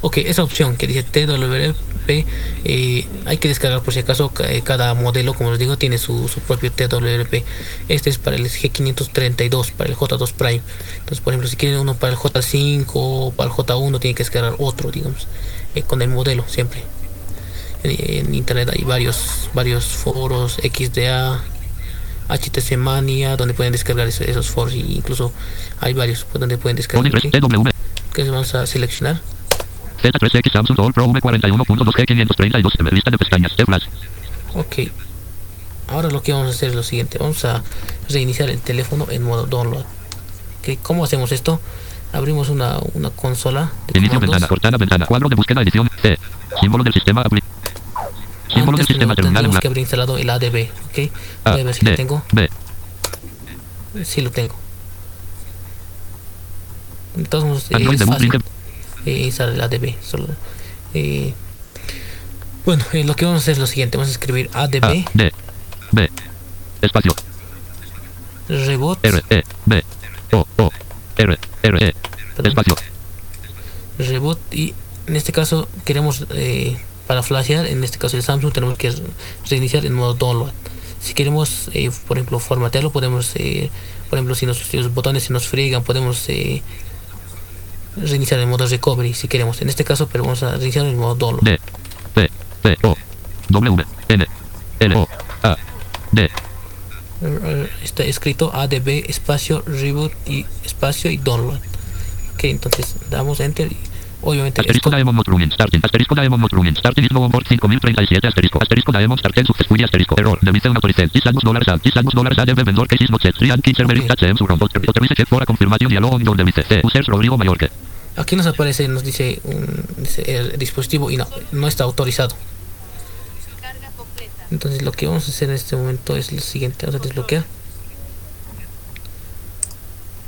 Ok, esa opción que dice TWRP, eh, hay que descargar por si acaso. ca- eh, Cada modelo, como les digo, tiene su, su propio TWRP. Este es para el G532, para el J2 Prime. Entonces, por ejemplo, si quieren uno para el J5 o para el J1, tienen que descargar otro, digamos, eh, con el modelo siempre. En, en internet hay varios, varios foros, XDA, HTC Mania, donde pueden descargar esos, esos foros. Y incluso hay varios pues, donde pueden descargar. Odin 3 ¿ok? TW. Que vamos a seleccionar. Z3X Samsung All Pro V41.2 G532. Lista de pestañas. Flash. Ok. Ahora lo que vamos a hacer es lo siguiente. Vamos a reiniciar el teléfono en modo download. Ok, ¿Cómo hacemos esto? abrimos una, una consola de Inicio comandos. ventana, Cortana, ventana, cuadro de búsqueda, edición, E. Símbolo del sistema, apli- Símbolo del Antes sistema terminal que haber instalado el ADB, ¿ok? A, Voy a ver si lo tengo. B. Sí lo tengo. Entonces, eh, es fácil eh, instalar el ADB. Solo, eh, bueno, lo que vamos a hacer es lo siguiente. Vamos a escribir ADB, D, B. Espacio, reboot, R, E, B. O, O, R, R, E. Espacio, reboot y en este caso queremos eh, para flashear, en este caso el Samsung tenemos que reiniciar en modo download. Si queremos, eh, por ejemplo, formatearlo, podemos, eh, por ejemplo, si, nos, si los botones se nos friegan, podemos eh, reiniciar en modo recovery si queremos. En este caso, pero vamos a reiniciar en modo download. D, P, P, O, W, N, L, O, A, D. Eh, Está escrito ADB espacio reboot y espacio y download. Ok, entonces damos enter y obviamente Asterisco Daemon Plugin, Starting, asterisco Daemon Plugin, Starting is no board 5037, asterisco, asterisco Daemon Starten Successfully, asterisco, error, debiste una autoricen, Islandus dólares al, Islandus dólares al, vendor, cases not set, 3 and Kinser Merit, HM, su robot, autorice check for a confirmation, diálogo, on debiste, E, users, Rodrigo Mayorque. Aquí nos aparece, nos dice, un- dice el dispositivo y no, no está autorizado. Entonces lo que vamos a hacer en este momento es lo siguiente, vamos a desbloquear.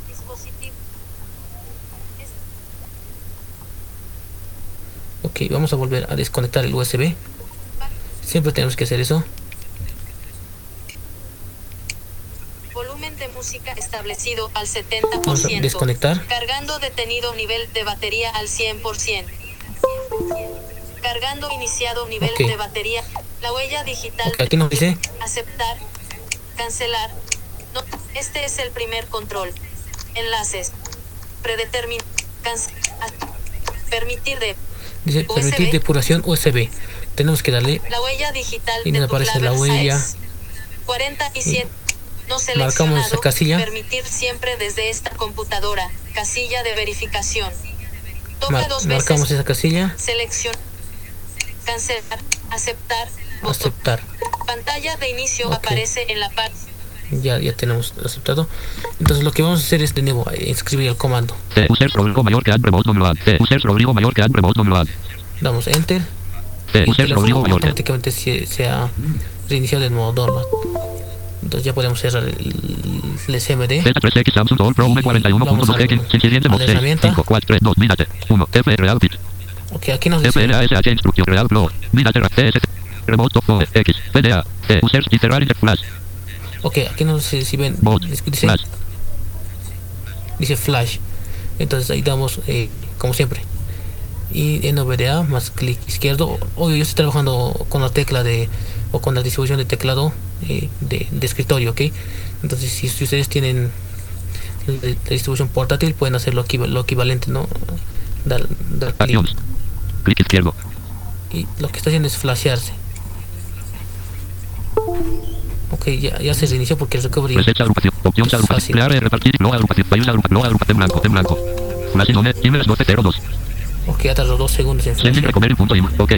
Dispositivo. Ok, vamos a volver a desconectar el USB. Siempre tenemos que hacer eso. Volumen de música establecido al Vamos a 70%. desconectar. Cargando detenido nivel de batería al 100%. Cargando iniciado nivel de batería. La huella digital. Ok, aquí nos dice Aceptar. Cancelar. No, este es el primer control. Enlaces. Predetermin. Cance- a- Permitir de. Dice permitir USB. depuración USB. Tenemos que darle, La huella digital Y nos aparece la huella. SAES. 47. No Marcamos esa casilla. Permitir siempre desde esta computadora. Casilla de verificación. Toca mar- dos marcamos veces. esa casilla, Selección. Cancelar. Aceptar. Botón. aceptar. Pantalla de inicio Ok. aparece en la parte. Ya, ya tenemos aceptado. Entonces lo que vamos a hacer es de nuevo eh, inscribir el comando. Damos enter y el automáticamente se, se ha reiniciado en modo download. Entonces ya podemos cerrar el, el SMD. Z3X Samsung All Pro Vamos al- V41.2X, sin siguiente a la mod 6, herramienta. 5, 4, 3, 2, mírate, 1, F, Real Pitch, Ok, aquí nos dice FLASH, instrucción Real Pro, mírate, Remote X, PDA, users, Ok, aquí no sé si ven, dice, Flash, dice flash. Entonces ahí damos, eh, como siempre. Y en OBDA más clic izquierdo. Obvio, yo estoy trabajando con la tecla de, o con la distribución de teclado eh, de, de escritorio, ¿ok? Entonces si, si ustedes tienen la, la distribución portátil, pueden hacer lo, lo equivalente, ¿no? Dar, dar clic. acciones, clic izquierdo, Y lo que está haciendo es flashearse. Ok, ya, ya se reinició porque el recovery reset agrupación, opción Es agrupación, crear y repartir, no agrupación, país agrupación, no agrupación, blanco, en blanco, Flash Inone, emails 1202, Ok, ya tardó dos segundos en sending flashear. recovery punto im, ok,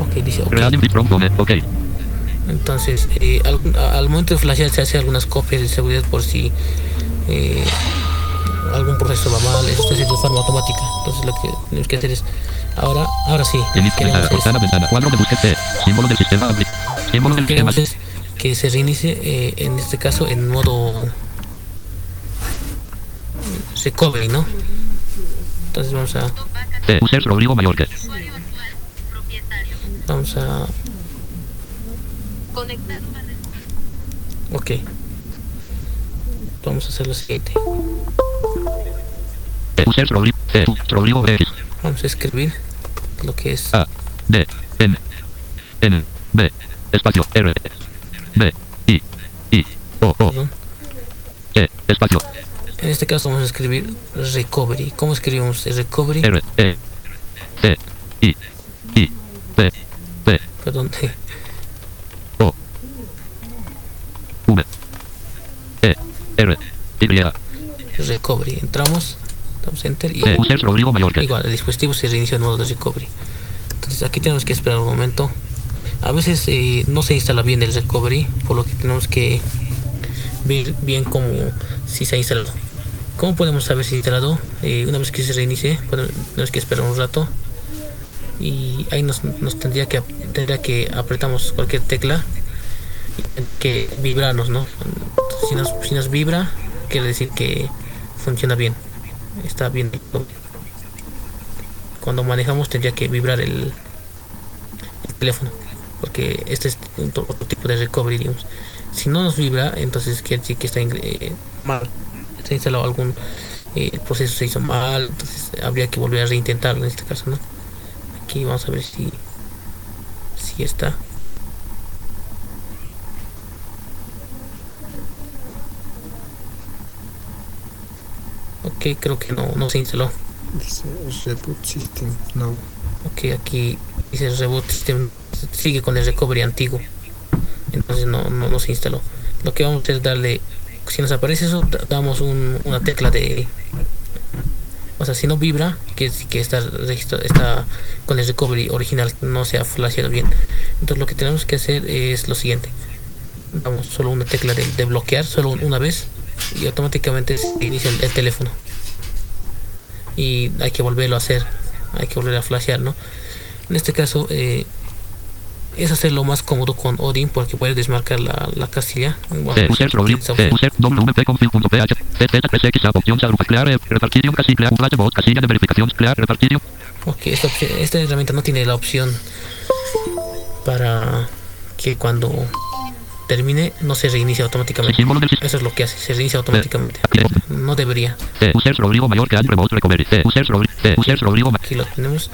Ok, dice ok. from Dome, ok, Entonces, eh, al, al momento de flashear se hace algunas copias de seguridad por si eh, algún proceso va mal, eso se hace de forma automática. Entonces, lo que tenemos que hacer es, ahora, ahora sí, queremos ventana, ventana, cuadro de búsqueda, símbolo del sistema, símbolo del sistema, es que se reinicie, eh, en este caso, en modo recovery, ¿no? Entonces vamos a, E, users, Rodrigo Mayorque, vamos a, Conectar. ok. Vamos a hacer lo siguiente. E, users, Rodrigo, E, Rodrigo X, Vamos a escribir lo que es A, D, N, N, B, espacio, R, B, I, I, O, O, E, espacio, En este caso vamos a escribir recovery. ¿Cómo escribimos recovery? R, E, C, I, I, P, P, Perdón. O, V, E, R, Y, recovery. Entramos, damos enter y E, Rodrigo igual el dispositivo se reinicia en modo de recovery. Entonces aquí tenemos que esperar un momento. A veces eh, no se instala bien el recovery, por lo que tenemos que ver bien cómo si se ha instalado. ¿Cómo podemos saber si instalado? Eh, una vez que se reinicie, tenemos que esperar un rato y ahí nos, tendría que tendría que apretamos cualquier tecla que vibrarnos, ¿no? Si nos, si nos vibra, quiere decir que funciona bien, está bien. Cuando manejamos tendría que vibrar el teléfono, porque este es otro tipo de recovery, digamos. Si no nos vibra, entonces quiere decir que está eh, mal, está instalado algún eh, el proceso se hizo mal, entonces habría que volver a reintentarlo en este caso, ¿no? Aquí vamos a ver si si está. Ok, creo que no, no se instaló. Dice reboot system, no. Ok, aquí dice reboot system, sigue con el recovery antiguo. Entonces no, no, no se instaló. Lo que vamos a hacer es darle, si nos aparece eso, da- damos un- una tecla de... O sea, si no vibra, que, que está, está con el recovery original, no se ha flasheado bien. Entonces lo que tenemos que hacer es lo siguiente. Damos solo una tecla de, de bloquear, solo una vez, y automáticamente se inicia el, el teléfono. Y hay que volverlo a hacer, hay que volver a flashear, ¿no? En este caso, eh, es hacerlo más cómodo con Odin porque puedes desmarcar la, la casilla. Bueno, esa Eh, opción. user wp.config.ph. z3x app opción agrupa clear repartición casi clear flash bot casilla de verificación clear repartición. Ok, esta, opción- esta herramienta no tiene la opción para que cuando termine no se reinicie automáticamente. Eso es lo que hace, se reinicia automáticamente. No debería. Aquí lo tenemos.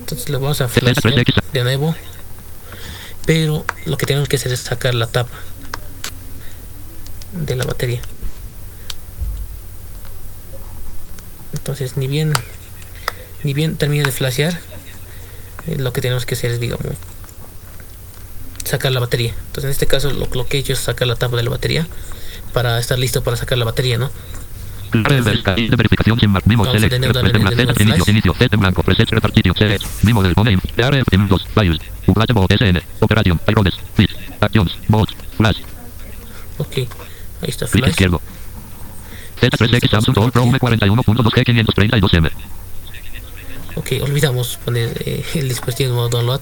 Entonces lo vamos a Z3X. flashear de nuevo. Pero lo que tenemos que hacer es sacar la tapa de la batería. Entonces ni bien ni bien termine de flashear, eh, lo que tenemos que hacer es digamos sacar la batería. Entonces en este caso lo, lo que he hecho es sacar la tapa de la batería para estar listo para sacar la batería, ¿no? De verificación sin mark. Mimo Vamos a select. tener Preset también blanco. el Z flash. inicio inicio. Z en blanco. Preset repartición. Select. Mimo del name. Clear M 2 Files. Flash bot SN. Operation. Irodes. Switch. Actions. Bot. Flash. Ok, ahí está Clic flash. izquierdo. Z3X Samsung All Pro M41.2G 532M. Ok, olvidamos poner eh, el dispositivo modo download.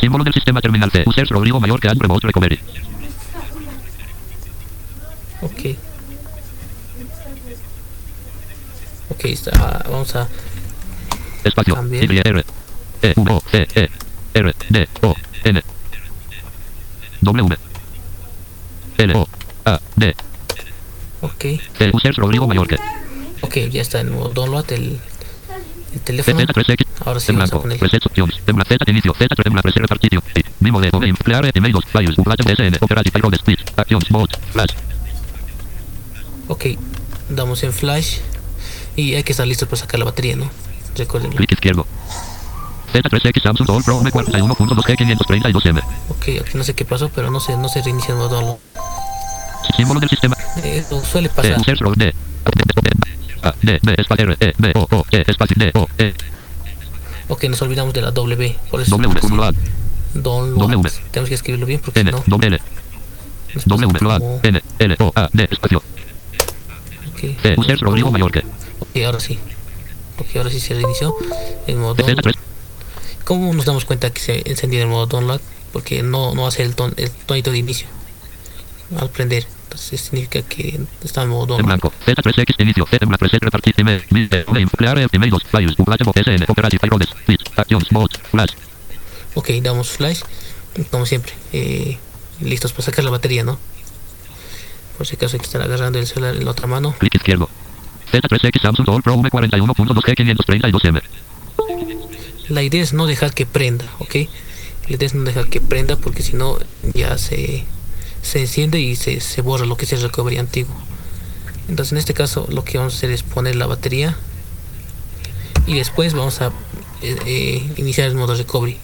Símbolo del sistema terminal T. User Rodrigo mayor que remote recovery. Ok. Ok, está. vamos a. Espacio. También. Y R. E V O E E R D O N W L O A D Ok, E User Rodrigo que ok, ya está en modo download el, el teléfono. Z3X Ahora sí vamos a blanco. poner. Reset opciones. Tembla Z inicio. Z tembla reset repartición. Sí. Mimo de game. Clear email 2 files. Flash SN. Operative Irodes. Switch. Actions. Bot. Flash. Ok, damos en flash. Y hay que estar listos para sacar la batería, ¿no? Recuerden. Clic izquierdo. Z3X Samsung All Pro M41.2G 532M. Ok, aquí no sé qué pasó, pero no se, no se reinicia el modo download. Símbolo del sistema. Eh, Eso suele E pasar. D. D B espacio R E B O O E espacio D O E Ok, nos olvidamos de la W. Por eso W download. W. Tenemos que escribirlo bien porque N no. W pasa plural N L O A D espacio ok. E Rodrigo que Ok, ahora sí. Ok, ahora sí se reinició el modo Z3 download. ¿Cómo nos damos cuenta que se encendió el modo download? Porque no, no hace el, ton, el tonito de inicio al prender. Entonces significa que está en modo en download. blanco Z3X inicio Z en preset repartir email clear 2 files SN operative Switch actions bot flash Ok, damos flash. Como siempre, eh, listos para sacar la batería, ¿no? Por si acaso hay que estar agarrando el celular en la otra mano. clic izquierdo Z3X Samsung All Pro M41.2G 532M La idea es no dejar que prenda, ¿ok? La idea es no dejar que prenda porque si no ya se, se enciende y se, se borra lo que es el recovery antiguo. Entonces en este caso lo que vamos a hacer es poner la batería y después vamos a eh, eh, iniciar el modo recovery.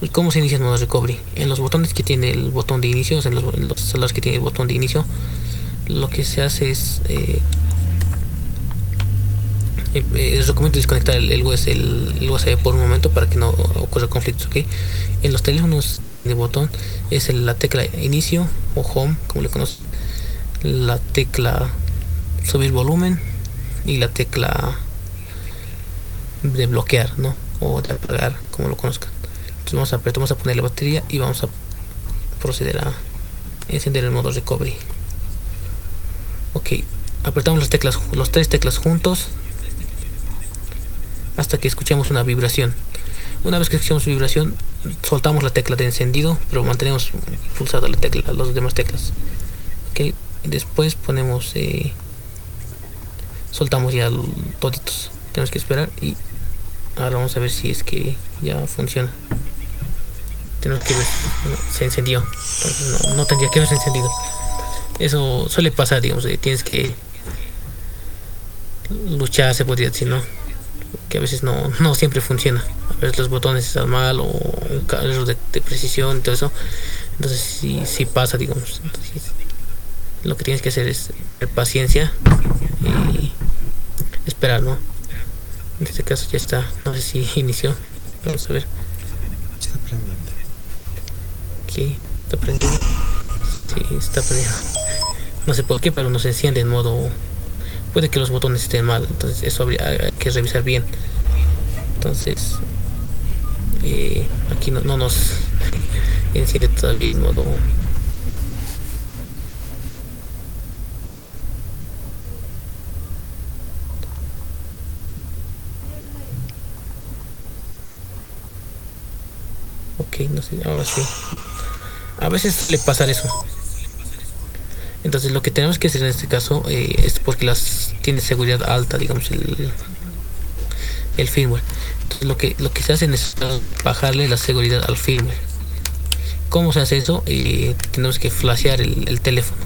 ¿Y cómo se inicia el modo recovery? En los botones que tiene el botón de inicio, en los, los celulares que tiene el botón de inicio, lo que se hace es eh, eh, les recomiendo desconectar el, el, US el, USB por un momento para que no ocurra conflictos, ¿ok? En los teléfonos de botón es la tecla inicio o home, como le conocen, la tecla subir volumen y la tecla de bloquear, ¿no? O de apagar, como lo conozcan. Entonces vamos a vamos a poner la batería y vamos a proceder a encender el modo recovery. Ok, apretamos las teclas, los tres teclas juntos hasta que escuchemos una vibración. Una vez que escuchamos vibración, soltamos la tecla de encendido, pero mantenemos pulsada la tecla, las demás teclas. Ok, después ponemos, eh, soltamos ya toditos. Tenemos que esperar y ahora vamos a ver si es que ya funciona. Tenemos que ver, se encendió. no, tendría que haberse encendido. Eso suele pasar, digamos, tienes que luchar, se podría decir, ¿no? Que a veces no, no siempre funciona. A veces los botones están mal o un error de, precisión y todo eso. Entonces sí, sí pasa, digamos. Lo que tienes que hacer es paciencia y esperar, ¿no? En este caso ya está, no sé si inició. Vamos a ver. Está está prendido. Sí, está prendido. No sé por qué, pero no se enciende en modo puede que los botones estén mal entonces eso habría que revisar bien. Entonces eh, aquí no, no, nos enciende todavía en modo. Ok no sé ahora sí. A veces le pasa eso entonces lo que tenemos que hacer en este caso eh, es porque las tiene seguridad alta, digamos, el, el firmware. Entonces lo que, lo que se hace es bajarle la seguridad al firmware. ¿Cómo se hace eso? Eh, tenemos que flashear el, el, teléfono.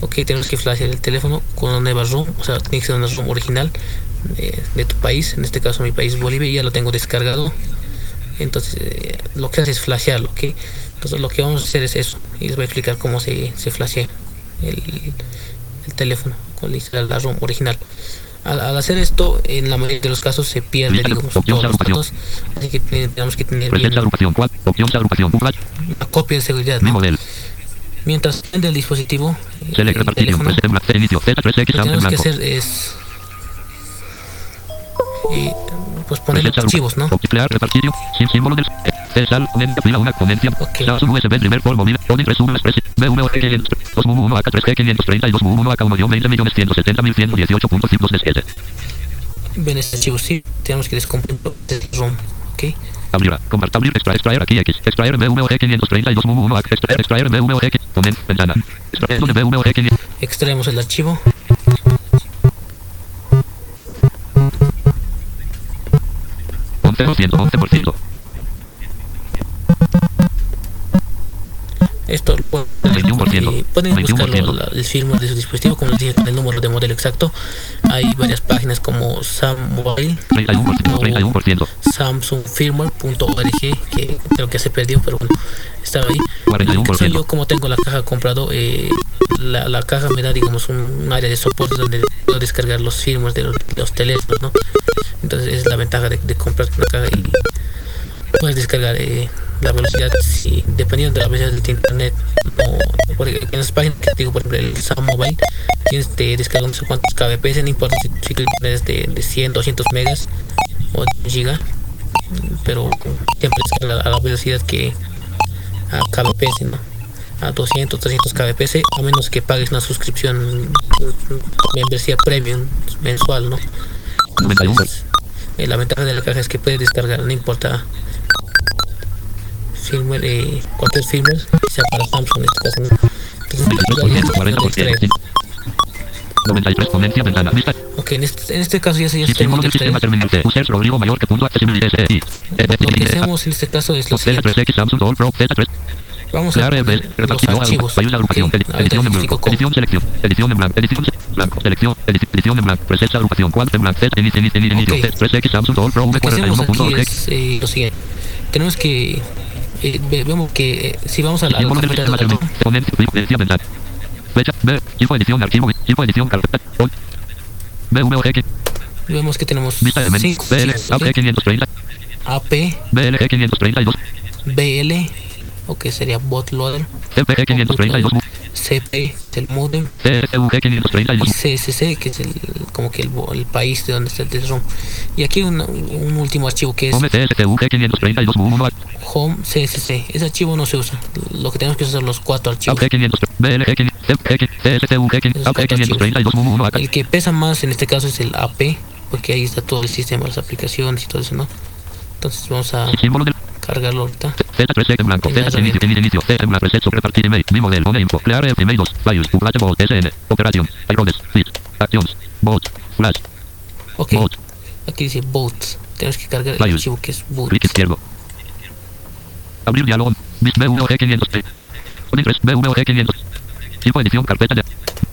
Ok, tenemos que flashear el teléfono con una nueva ROM, o sea, tiene que ser una ROM original de, de tu país, en este caso mi país Bolivia, ya lo tengo descargado. Entonces eh, lo que hace es flashearlo, ok. Entonces lo que vamos a hacer es eso. Y les voy a explicar cómo se, se flashea el, el teléfono con la ROM original. Al, al, hacer esto, en la mayoría de los casos se pierde digamos, todos los datos. Así que tenemos que tener bien una copia de seguridad. ¿no? Mientras prende el dispositivo, el, el teléfono, lo que tenemos que hacer es eh, pues poner los archivos, ¿no? sin símbolo del Cesal, aplica una. La USB primer polvo resumen express. BVOG 500. 2 MU1 AK 3G 532 MU1 AK 1 20 millones 170 mil 118.5 de 7. Ven este archivo, sí. Tenemos que descomprimirlo del ROM. Ok. Abrirá. Compartir. Abrir. Extraer. Extraer aquí X. Extraer BVOG 532 MU1 AK. Extraer. Extraer. Ponen. Ventana. Extraer de BVOG 500. Extraemos el archivo. 0, 111%. Esto pueden, eh, pueden buscarlo la, el firmware de su dispositivo, como les dije, con el número de modelo exacto. Hay varias páginas como Sam Mobile 31%, 31%. SamsungFirmware.org que creo que se perdió, pero bueno, estaba ahí. 41%. Yo como tengo la caja comprado, eh, la, la, caja me da digamos un, un, área de soporte donde puedo descargar los firmwares de los, de los teléfonos, ¿no? Entonces es la ventaja de, de comprar una caja y puedes descargar eh, la velocidad si dependiendo de la velocidad del internet no, porque en las páginas que digo por ejemplo el Sam Mobile tienes de descargar no sé cuántos kbps no importa si, si es de, de 100 200 megas o giga pero siempre descarga a la velocidad que a kbps no a 200 300 kbps a menos que pagues una suscripción membresía premium mensual no Entonces, eh, la ventaja de la caja es que puedes descargar no importa firmware, eh, cualquier firmware, sea para Samsung en este caso. Entonces, 93 ponencia ventana lista. Ok, en este, en este caso ya se ya del sistema terminante. Rodrigo mayor que punto accesibilidad SI. Lo que hacemos en este caso es lo siguiente. Z3X Samsung All Pro Z3. Vamos a poner los archivos. Hay una agrupación. Okay, edición en blanco. Edición selección. Edición en blanco. Edición blanco. Selección. Edición en blanco. Preset agrupación. En blanco. Z inicio inicio inicio. Z3X Samsung All Pro V41.org. Es eh, lo siguiente. Tenemos que eh, vemos que eh, si vamos a la, a la carpeta de la fecha B info edición archivo info edición carpeta BVOG vemos que tenemos vista de menú BL AP 530 AP BL 532 BL o que sería bootloader CPG 532 CP, es el modem, y 532. CSC, que es el, como que el, el país de donde está el ROM. Y aquí un, un último archivo que es Home CSUG 532 1 home CSC. Ese archivo no se usa. Lo que tenemos que usar son los cuatro archivos. AUG 500 BLG 500 CSUG 500 AUG 532 1 acá. El que pesa más en este caso es el AP, porque ahí está todo el sistema, las aplicaciones y todo eso, ¿no? Entonces vamos a Del cargarlo ahorita. Z3 en blanco, inicio, inicio, preset sobre partir email, mi info, crear el email 2, files, SN, operación, iRoles, fit, actions, bot, flash, Ok, bot, aquí dice boot. Tenemos que cargar el archivo que es boot. clic izquierdo. Abrir diálogo, bit B1G 500 P. Con 3 B1G 500. Tipo edición, carpeta de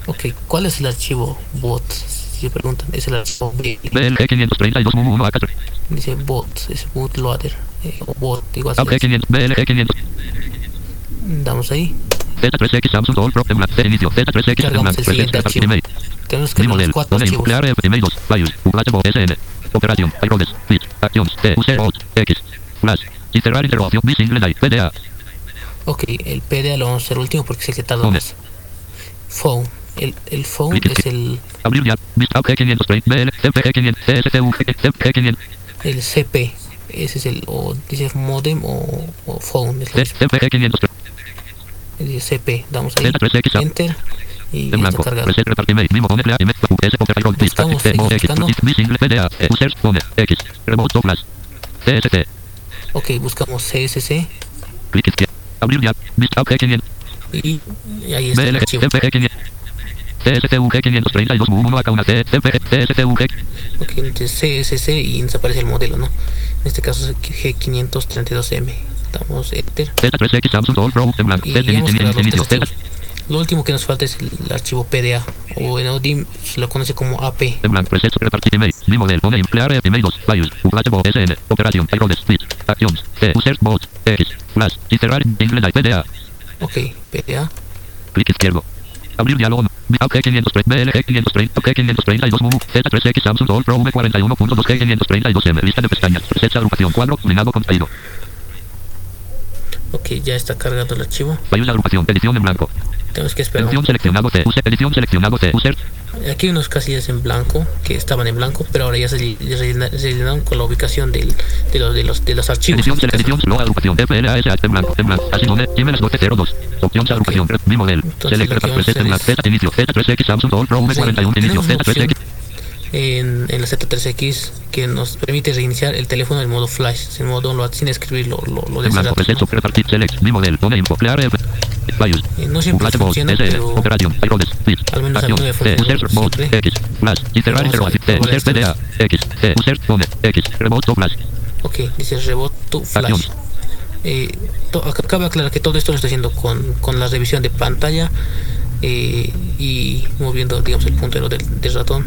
Ok, ¿cuál es el archivo boot? Si preguntan, es el archivo B. BLG 532 1 AK3. Dice bot, es bootloader. Eh, o bot, igual AUG se 500, BLG 500. Damos ahí. Z3X Samsung All Pro de inicio, Z3X en Cargamos blanco, el preset siguiente sobre partir archivo. email. Tenemos que Mi cargar los modelo, cuatro one info, archivos. crear el email 2, files, flash bot, SN, operación, iRoles, fit, actions, T, UC, bot, X, flash, y cerrar interrogación, B single line, PDA. Ok, el PDA lo vamos a hacer último porque es el que tarda ¿Dónde? más. Phone. El, el phone es el, Abrir ya. Vista AUG 530 BL, CPG 500, CSTUG, CPG 500, el CP. Ese es el, o dice modem o, o phone. Es lo mismo. CPG 500, Dice CP. Damos ahí. Z3X, Enter. Y está cargado. Buscando. E, Ok, buscamos CSC. Abrir ya. Vista AUG 500, Y, y ahí está el BL, archivo. CPG 500, CSTUG 532, 1 acá una C, CPG, CSTUG, Ok, entonces CSC y nos aparece el modelo, ¿no? En este caso es G532M. Damos Enter. Z3X Samsung All Pro en blanco, Y Z ya hemos inicio, creado los inicio, tres Z, archivos. Lo último que nos falta es el archivo PDA. O en se lo conoce como AP. en blanco, reset repartir email, mi modelo, ONE, crear el email 2, files, flash bot, SN, operación, iRoles, fit, actions, T, User, bot, X, flash, y cerrar, single line, PDA, Ok, PDA. clic izquierdo. Abrir diálogo. AUG 530, BLG 530, AUG 532, MUMU, Z3X Samsung All Pro V41.2G 532M, lista de pestañas, de agrupación, cuadro, combinado contenido, Ok, ya está cargado el archivo. file de agrupación, edición en blanco, Tenemos que esperar. edición seleccionado edición seleccionado Aquí hay unos casillas en blanco que estaban en blanco, pero ahora ya se, se rellena- se rellenaron con la ubicación del, de, los, de, los, de los archivos. edición, caso. slow agrupación, FLAS, en blanco, en blanco, así donde, Gmail 1202, opción agrupación, mi modelo, Entonces, select, lo que vamos a preset en blanco, Z, inicio, Z3X Samsung All Pro Sí, V41, inicio, tenemos una opción Z3X, en, en la Z3X que nos permite reiniciar el teléfono en modo flash, en modo download, sin escribir lo, lo, lo de blanco, ¿no? Eh, No siempre funciona, pero al menos a mí me siempre. Flash, Ok, dice Rebot to Flash. Eh, to- acá cabe aclarar que todo esto lo estoy haciendo con, con la revisión de pantalla eh, y moviendo, digamos, el puntero del, del ratón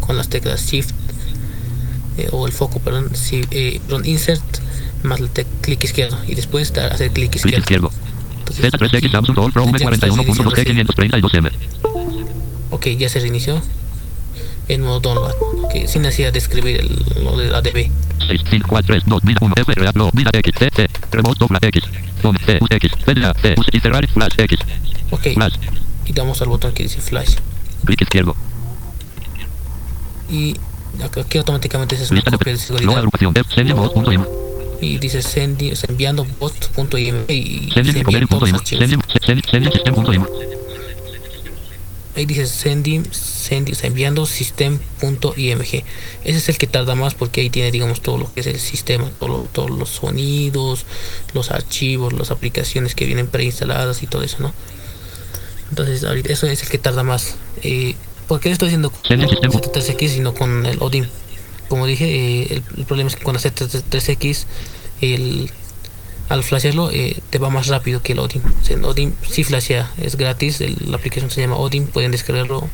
con las teclas Shift eh, o el foco, perdón, si, eh, perdón, Insert más el clic izquierdo y después hacer clic izquierdo. izquierdo, Entonces, Z3X aquí Samsung All Pro ya está V41.2G iniciando 532M, Ok, ya se reinició en modo download, que sin necesidad de escribir el, lo de ADB. 6, 5, 4, 3, 2, vida 1, F, real, vida X, T, T, remote, flash, X, pone, T, U, X, PDA, T, U, y cerrar, flash, X, Ok, flash, y damos al botón que dice Flash. clic izquierdo, Y aquí automáticamente se hace una de no seguridad. agrupación, F, y dice sendi, enviando bot.imp y Ahí dice sending, sendi, o sea, enviando system.img. Ese es el que tarda más porque ahí tiene, digamos, todo lo que es el sistema, todo todos los sonidos, los archivos, las aplicaciones que vienen preinstaladas y todo eso, ¿no? Entonces, ahorita eso es el que tarda más. Eh, ¿Por qué lo estoy haciendo con Sending system. Z3X y no con el ODIM? Como dije, eh, el, problema es que con la Z3X, el, al flashearlo eh, te va más rápido que el ODIM. O el ODIM sí flashea, es gratis, la aplicación se llama ODIM, pueden descargarlo,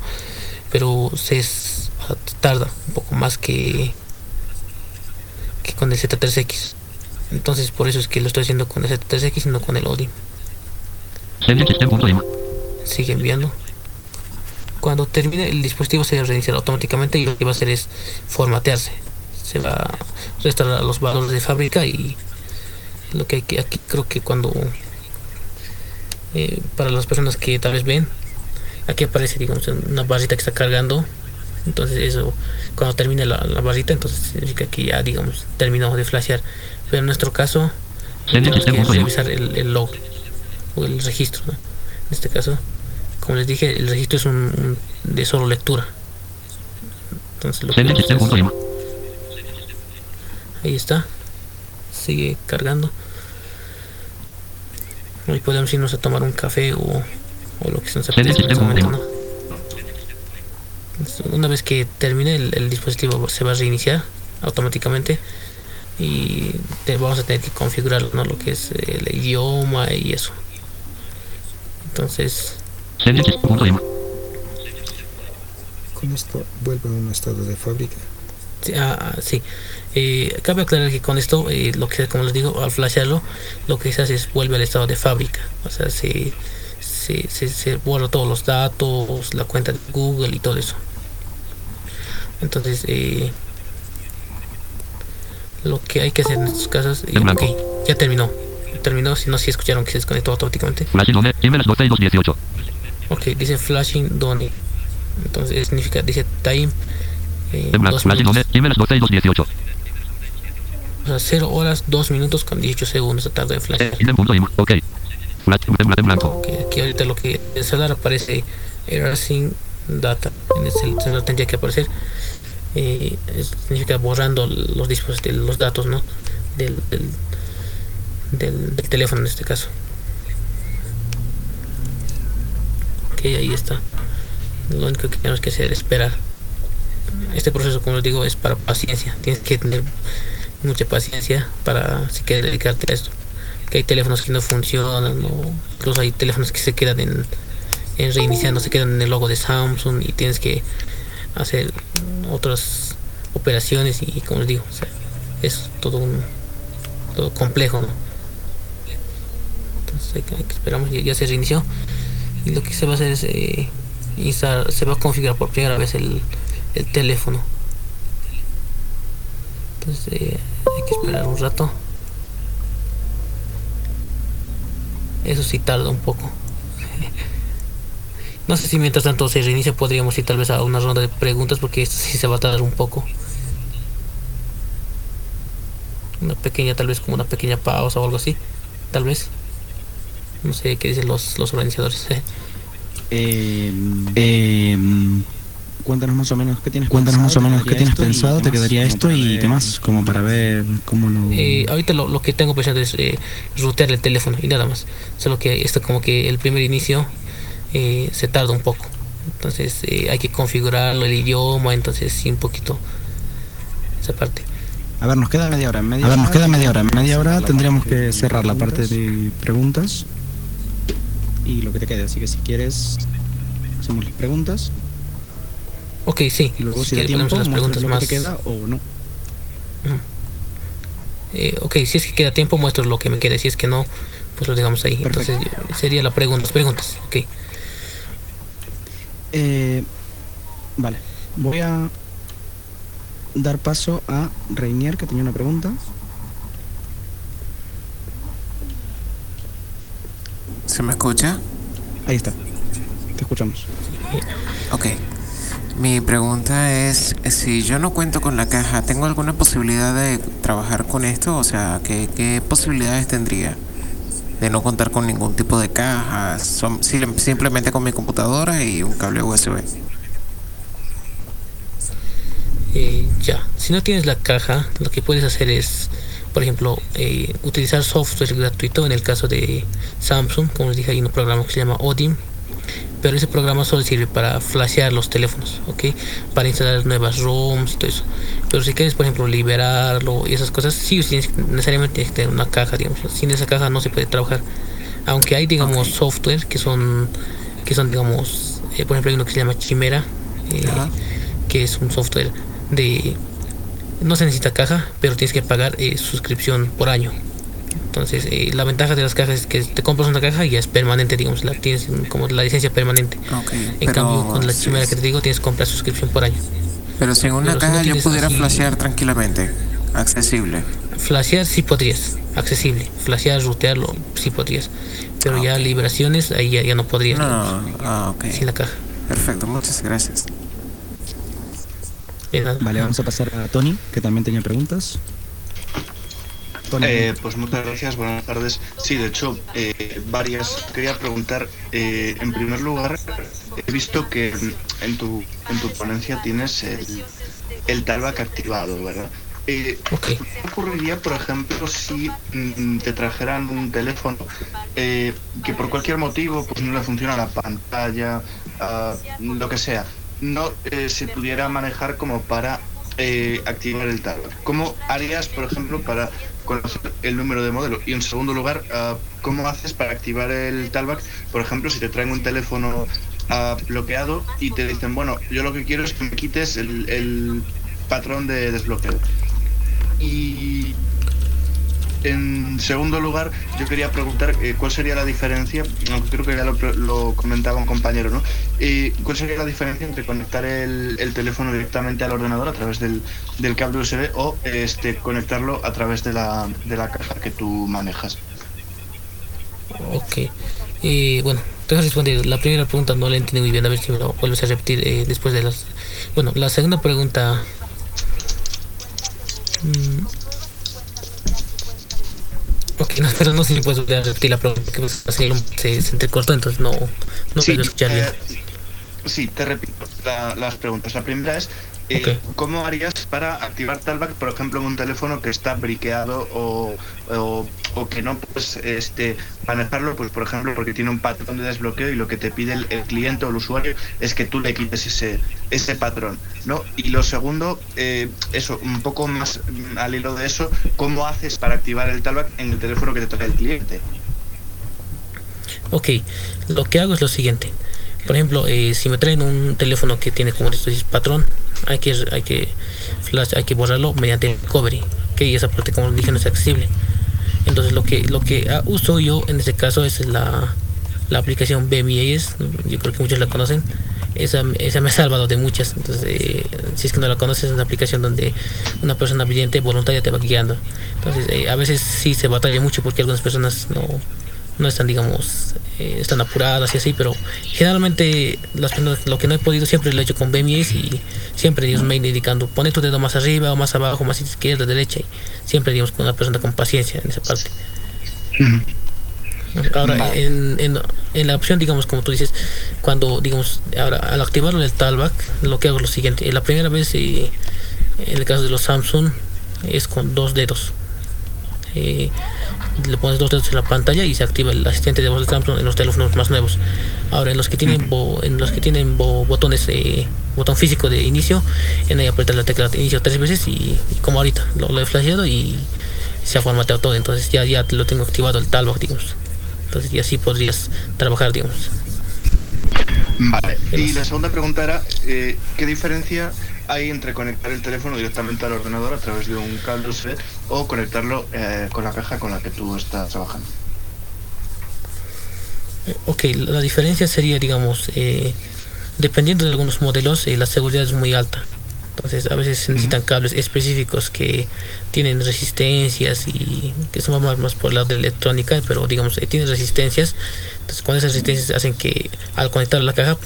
pero se es- tarda un poco más que, que con el Z3X. Entonces por eso es que lo estoy haciendo con el Z3X y no con el system.im, Sigue enviando. Cuando termine el dispositivo se reiniciará automáticamente y lo que va a hacer es formatearse. Se va a restaurar los valores de fábrica y lo que hay que aquí creo que cuando eh, para las personas que tal vez ven, aquí aparece, digamos, una barrita que está cargando. Entonces eso, cuando termine la, la barrita, entonces significa que ya, digamos, terminó de flashear. Pero en nuestro caso, tenemos que revisar el, el log o el registro. ¿no? En este caso, como les dije, el registro es un, un de solo lectura. Entonces lo que hacer- ahí está, sigue cargando. Ahí podemos irnos a tomar un café o, o lo que se nos apetezca Una vez que termine el, el dispositivo se va a reiniciar automáticamente y te- vamos a tener que configurar ¿no? lo que es el idioma y eso. Entonces, Con esto vuelve a un estado de fábrica. Sí, ah, ah, sí. Eh, cabe aclarar que con esto, eh, lo que como les digo, al flashearlo, lo que se hace es vuelve al estado de fábrica. O sea, se, se, se, se borra todos los datos, la cuenta de Google y todo eso. Entonces, eh, lo que hay que hacer en estos casos, eh, En blanco. ok, ya terminó. Terminó, si no, si escucharon que se desconectó automáticamente. Ok, dice flashing done. Entonces significa, dice time. eh, dos minutos. O sea, 0 horas, 2 minutos con 18 segundos de tarde de flash. Ok. Flash. Ok, aquí ahorita lo que el celular aparece erasing data. En el cel- celular tendría que aparecer. eh, significa borrando los dispositivos, los datos, ¿no? Del, del, del, del teléfono en este caso. Ok, ahí está. Lo único que tenemos que hacer es esperar. Este proceso, como les digo, es para paciencia. Tienes que tener mucha paciencia para si quieres dedicarte a esto. Que hay teléfonos que no funcionan, o incluso hay teléfonos que se quedan en, en reiniciando, se quedan en el logo de Samsung y tienes que hacer otras operaciones y como les digo, o sea, es todo un todo complejo, ¿no? Entonces hay que, esperamos, ya, ya se reinició y lo que se va a hacer es eh, instalar- se va a configurar por primera vez el, el teléfono. Entonces eh, hay que esperar un rato. Eso sí tarda un poco. No sé si mientras tanto se reinicia podríamos ir tal vez a una ronda de preguntas porque esto sí se va a tardar un poco. Una pequeña, tal vez como una pequeña pausa o algo así. Tal vez. No sé qué dicen los, los organizadores. Eh, eh, cuéntanos más o menos qué tienes cuéntanos más o menos qué tienes pensado, te quedaría esto y demás, como para ver cómo lo... Eh, ahorita lo, lo que tengo pensado es eh, rutear el teléfono y nada más. Solo que esto como que el primer inicio eh, se tarda un poco. Entonces eh, hay que configurarlo, el idioma, entonces sí un poquito esa parte. A ver, nos queda media hora. En media a ver, nos queda media hora. En media hora tendríamos que cerrar la parte de preguntas y lo que te quede. Así que si quieres, hacemos las preguntas Ok, sí. y luego si si da tiempo, las preguntas lo que más. te queda o no. Eh, ok, si es que queda tiempo, muestro lo que me quede. Si es que no, pues lo dejamos ahí. Perfecto. Entonces sería la pregunta. Preguntas, ok. Eh, vale, voy a dar paso a Reinier, que tenía una pregunta. ¿Se me escucha? Ahí está, te escuchamos. Ok. Mi pregunta es, si yo no cuento con la caja, ¿tengo alguna posibilidad de trabajar con esto? O sea, ¿qué, qué posibilidades tendría de no contar con ningún tipo de caja? Son, sim- simplemente con mi computadora y un cable USB. Eh, ya, si no tienes la caja, lo que puedes hacer es, por ejemplo, eh, utilizar software gratuito. En el caso de Samsung, como les dije, hay un programa que se llama Odin. Pero ese programa solo sirve para flashear los teléfonos, ¿ok? Para instalar nuevas ROMs y todo eso. Pero si quieres, por ejemplo, liberarlo y esas cosas, sí sí necesariamente tienes que tener una caja, digamos. Sin esa caja no se puede trabajar. Aunque hay, digamos, software que son, que son digamos, eh, por ejemplo, hay uno que se llama Chimera, eh, que es un software de no se necesita caja pero tienes que pagar eh, suscripción por año entonces eh, la ventaja de las cajas es que te compras una caja y ya es permanente digamos la tienes como la licencia permanente Ok. en cambio con la sí, chimera que te digo tienes que comprar suscripción por año Pero una si no caja yo pudiera así- flashear tranquilamente. Accesible. flashear sí podrías accesible. Flashear, rutearlo, sí podrías. Pero ya liberaciones, ahí ya, ya no podrías. No, digamos, ah, ok. Sin la caja. Perfecto, muchas gracias. Vale, vamos a pasar a Tony, que también tenía preguntas. Tony, Eh, pues muchas gracias, buenas tardes. Sí, de hecho, eh, varias. Quería preguntar, eh, en primer lugar, he visto que en tu, en tu ponencia tienes el, el talback activado, ¿verdad? Eh. ¿Qué ocurriría, por ejemplo, si mm, te trajeran un teléfono eh, que por cualquier motivo pues no le funciona la pantalla, lo que sea, no eh, se pudiera manejar como para eh, activar el talback? ¿Cómo harías, por ejemplo, para conocer el número de modelo? Y en segundo lugar, ah, ¿cómo haces para activar el talback? Por ejemplo, si te traen un teléfono ah, bloqueado y te dicen, bueno, yo lo que quiero es que me quites el, el patrón de desbloqueo. Y en segundo lugar, yo quería preguntar eh, cuál sería la diferencia, creo que ya lo, comentaba un compañero, ¿no? Eh, ¿Cuál sería la diferencia entre conectar el, el teléfono directamente al ordenador a través del, del cable USB o este conectarlo a través de la, de la caja que tú manejas? Ok. Eh, bueno, te voy a responder. La primera pregunta no la entendí muy bien. A ver si me lo vuelves a repetir eh, después de las. Bueno, la segunda pregunta. Mm. Ok, no, pero no sé si puedes volver a repetir la pregunta porque pues, así se, se entrecortó, entonces no, no Sí, escuchar bien. eh, sí, te repito la- las preguntas. La primera es, eh. ¿cómo harías para activar Talback, por ejemplo, en un teléfono que está briqueado o, o, o que no puedes este, manejarlo, pues por ejemplo, porque tiene un patrón de desbloqueo y lo que te pide el, cliente o el usuario es que tú le quites ese, ese patrón, ¿no? Y lo segundo, eh, eso, un poco más al hilo de eso, ¿cómo haces para activar el Talback en el teléfono que te trae el cliente? Ok, lo que hago es lo siguiente. Por ejemplo, eh, si me traen un teléfono que tiene como esto patrón, hay que hay que flash, hay que borrarlo mediante el recovery, que esa parte como dije no es accesible. Entonces lo que lo que ah, uso yo en este caso es la, la aplicación BMIS, yo creo que muchos la conocen. Esa, esa me ha salvado de muchas. Entonces, eh, si es que no la conoces, es una aplicación donde una persona brillante voluntaria te va guiando. Entonces, eh, a veces sí se batalla mucho porque algunas personas no, no están, digamos, eh, están apuradas y así, pero generalmente las lo que no he podido siempre lo he hecho con BMS y siempre Dios me indicando, pone tu dedo más arriba o más abajo, más izquierda, derecha y siempre digamos con una persona con paciencia en esa parte. Ahora, en, en, en la opción, digamos, como tú dices, cuando, digamos, ahora al activarlo el talback, lo que hago es lo siguiente. La primera vez, eh, en el caso de los Samsung, es con dos dedos. Eh, le pones dos dedos en la pantalla y se activa el asistente de voz de Samsung en los teléfonos más nuevos. Ahora, en los que tienen bo- en los que tienen bo- botones, eh, botón físico de inicio, en ahí apretas la tecla de inicio tres veces y, y como ahorita, lo, lo he flasheado y se ha formateado todo. Entonces ya, ya lo tengo activado el talback, digamos. Entonces, y así podrías trabajar, digamos. Vale. Y la segunda pregunta era, eh, ¿qué diferencia hay entre conectar el teléfono directamente al ordenador a través de un cable o conectarlo eh, con la caja con la que tú estás trabajando? Eh, Ok, la diferencia sería, digamos, eh, dependiendo de algunos modelos, eh, la seguridad es muy alta. Entonces, a veces se necesitan cables específicos que tienen resistencias y que son más, más por el lado de electrónica, pero digamos, eh, tienen resistencias. Entonces, con esas resistencias hacen que al conectar la caja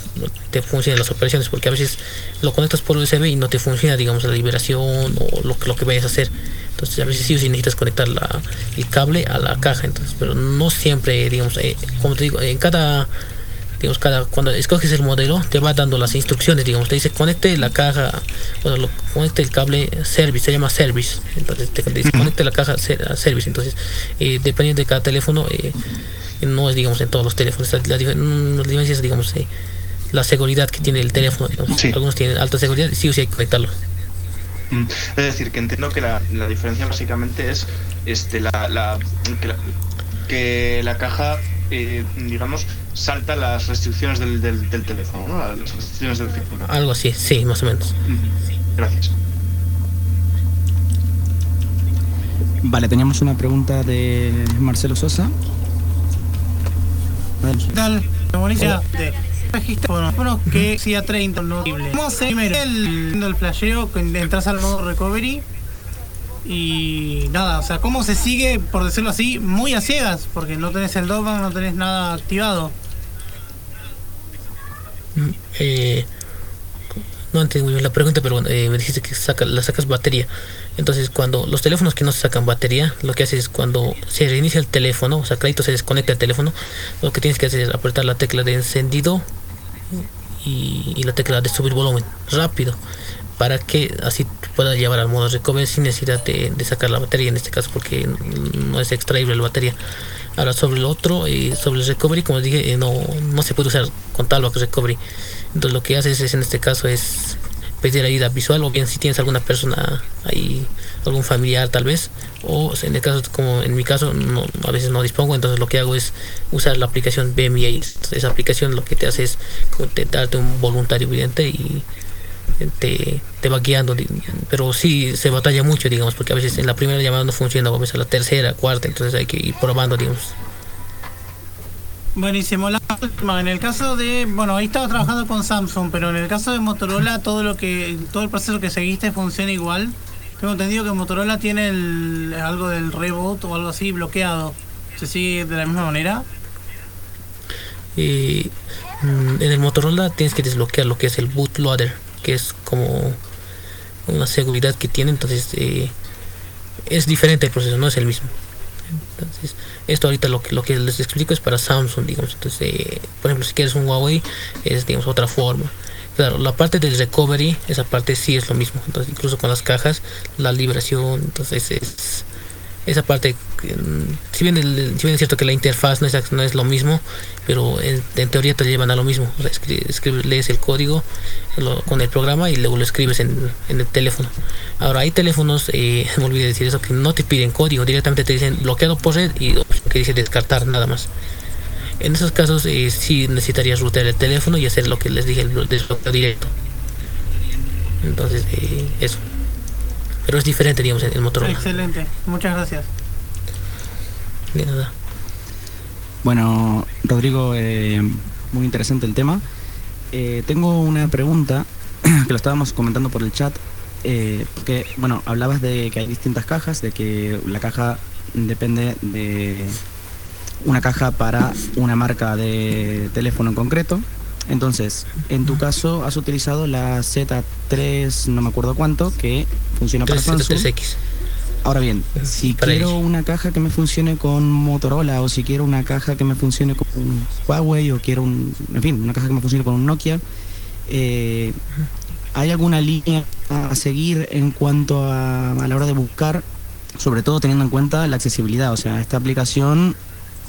te funcionen las operaciones, porque a veces lo conectas por USB y no te funciona, digamos, la liberación o lo, que- lo que vayas a hacer. Entonces, a veces sí o sí necesitas conectar la, el cable a la caja, entonces, pero no siempre, digamos, eh, como te digo, en cada digamos cada cuando escoges el modelo te va dando las instrucciones digamos te dice conecte la caja bueno lo, conecte el cable service se llama service entonces te, dice conecte la caja service entonces eh, dependiendo de cada teléfono eh, no es digamos en todos los teléfonos la, la, mm, la diferencia es digamos eh, la seguridad que tiene el teléfono digamos. Sí. algunos tienen alta seguridad sí o sí hay que conectarlo Mm, Es decir, que entiendo que la, la diferencia básicamente es este la, la- que, la que la caja, eh, digamos, salta las restricciones del, del, del teléfono, ¿no? Las restricciones del teléfono. algo así sí más o menos Mm, Gracias. Vale, teníamos una pregunta de Marcelo Sosa. ¿Qué tal? De registro bueno, que sea 30 no. ¿Cómo hacer primero el, el flasheo? que Entras al modo recovery Y nada, o sea, ¿cómo se sigue, por decirlo así, muy a ciegas? Porque no tenés el dogma, no tenés nada activado. Mm, Eh, no entiendo bien la pregunta, pero bueno, eh, me dijiste que saca, la sacas batería. Entonces, cuando los teléfonos que no sacan batería, lo que haces es cuando se reinicia el teléfono, o sea, clarito se desconecta el teléfono, lo que tienes que hacer es apretar la tecla de encendido y la tecla de subir volumen rápido para que así pueda llevar al modo recovery sin necesidad de, sacar la batería en este caso porque no es extraíble la batería. Ahora sobre el otro eh, sobre el recovery como dije eh, no, no se puede usar con tal recovery. Entonces lo que haces es en este caso es pedir ayuda visual o bien si tienes alguna persona ahí algún familiar tal vez o en el caso como en mi caso no, a veces no dispongo entonces lo que hago es usar la aplicación BMI esa aplicación lo que te hace es darte un voluntario evidente y te, te va guiando pero sí se batalla mucho digamos porque a veces en la primera llamada no funciona a veces la tercera cuarta entonces hay que ir probando digamos Buenísimo. La última, en el caso de, bueno, ahí estaba trabajando con Samsung, pero en el caso de Motorola, todo lo que, todo el proceso que seguiste funciona igual. Tengo entendido que Motorola tiene el, algo del reboot o algo así bloqueado. ¿Se sigue de la misma manera? Y mm, en el Motorola tienes que desbloquear lo que es el bootloader, que es como una seguridad que tiene, entonces eh, es diferente el proceso, no es el mismo. Entonces, esto ahorita lo que, lo que les explico es para Samsung, digamos. Entonces, eh, por ejemplo, si quieres un Huawei, es digamos otra forma. Claro, la parte del recovery, esa parte sí es lo mismo. Entonces, incluso con las cajas, la liberación, entonces es esa parte mm, si bien el- si bien es cierto que la interfaz no es, no es lo mismo pero en, teoría te llevan a lo mismo. O sea, escri- escribes- lees el código con el programa y luego lo escribes en, el teléfono. Ahora hay teléfonos eh, me olvidé decir eso que no te piden código directamente te dicen bloqueado por red y que dice descartar nada más. En esos casos eh, sí necesitarías rutear el teléfono y hacer lo que les dije el blo- desbloqueo directo. Entonces eh, eso pero es diferente digamos en el Motorola Excelente. Muchas gracias. de nada Bueno, Rodrigo, eh, muy interesante el tema. Eh, tengo una pregunta que lo estábamos comentando por el chat. Eh, que, bueno, hablabas de que hay distintas cajas, de que la caja depende de una caja para una marca de teléfono en concreto. Entonces, en tu caso has utilizado la Z3, no me acuerdo cuánto, que funciona para Samsung. 3X. Ahora bien, si Para quiero ello. una caja que me funcione con Motorola o si quiero una caja que me funcione con Huawei o quiero un, en fin, una caja que me funcione con un Nokia, eh, ¿hay alguna línea a seguir en cuanto a, a la hora de buscar, sobre todo teniendo en cuenta la accesibilidad? O sea, esta aplicación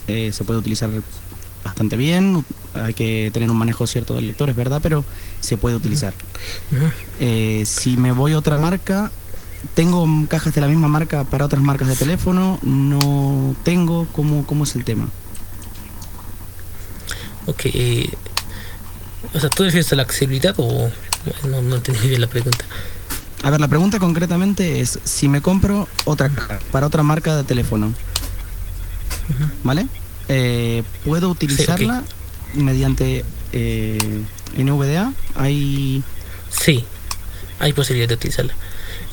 eh, se puede utilizar bastante bien, hay que tener un manejo cierto del lector, es verdad, pero se puede utilizar. Eh, si me voy a otra marca, tengo cajas de la misma marca para otras marcas de teléfono, no tengo, ¿cómo, cómo es el tema? Ok, eh, o sea, ¿tú refieres a la accesibilidad o no, no entendí bien la pregunta? A ver, la pregunta concretamente es, si me compro otra caja para otra marca de teléfono, ¿vale? Eh, ¿Puedo utilizarla mediante eh, NVDA? Hay... Sí, hay posibilidad de utilizarla.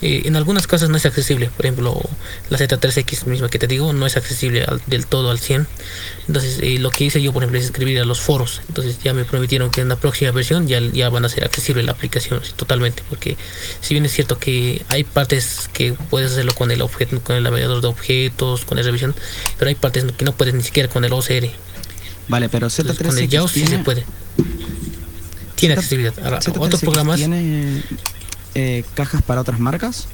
Eh, en algunas cosas no es accesible, por ejemplo, la Z3X misma que te digo no es accesible al- del todo al 100. Entonces, eh, lo que hice yo, por ejemplo, es escribir a los foros. Entonces, ya me prometieron que en la próxima versión ya, ya van a ser accesibles la aplicación sí, totalmente. Porque, si bien es cierto que hay partes que puedes hacerlo con el objeto, con el navegador de objetos, con la revisión, pero hay partes que no puedes ni siquiera con el OCR. Vale, pero Entonces, con el Z3X JAWS sí se tiene, puede. Tiene Z- accesibilidad. Ahora, Z3X otros programas. tiene eh, cajas para otras marcas.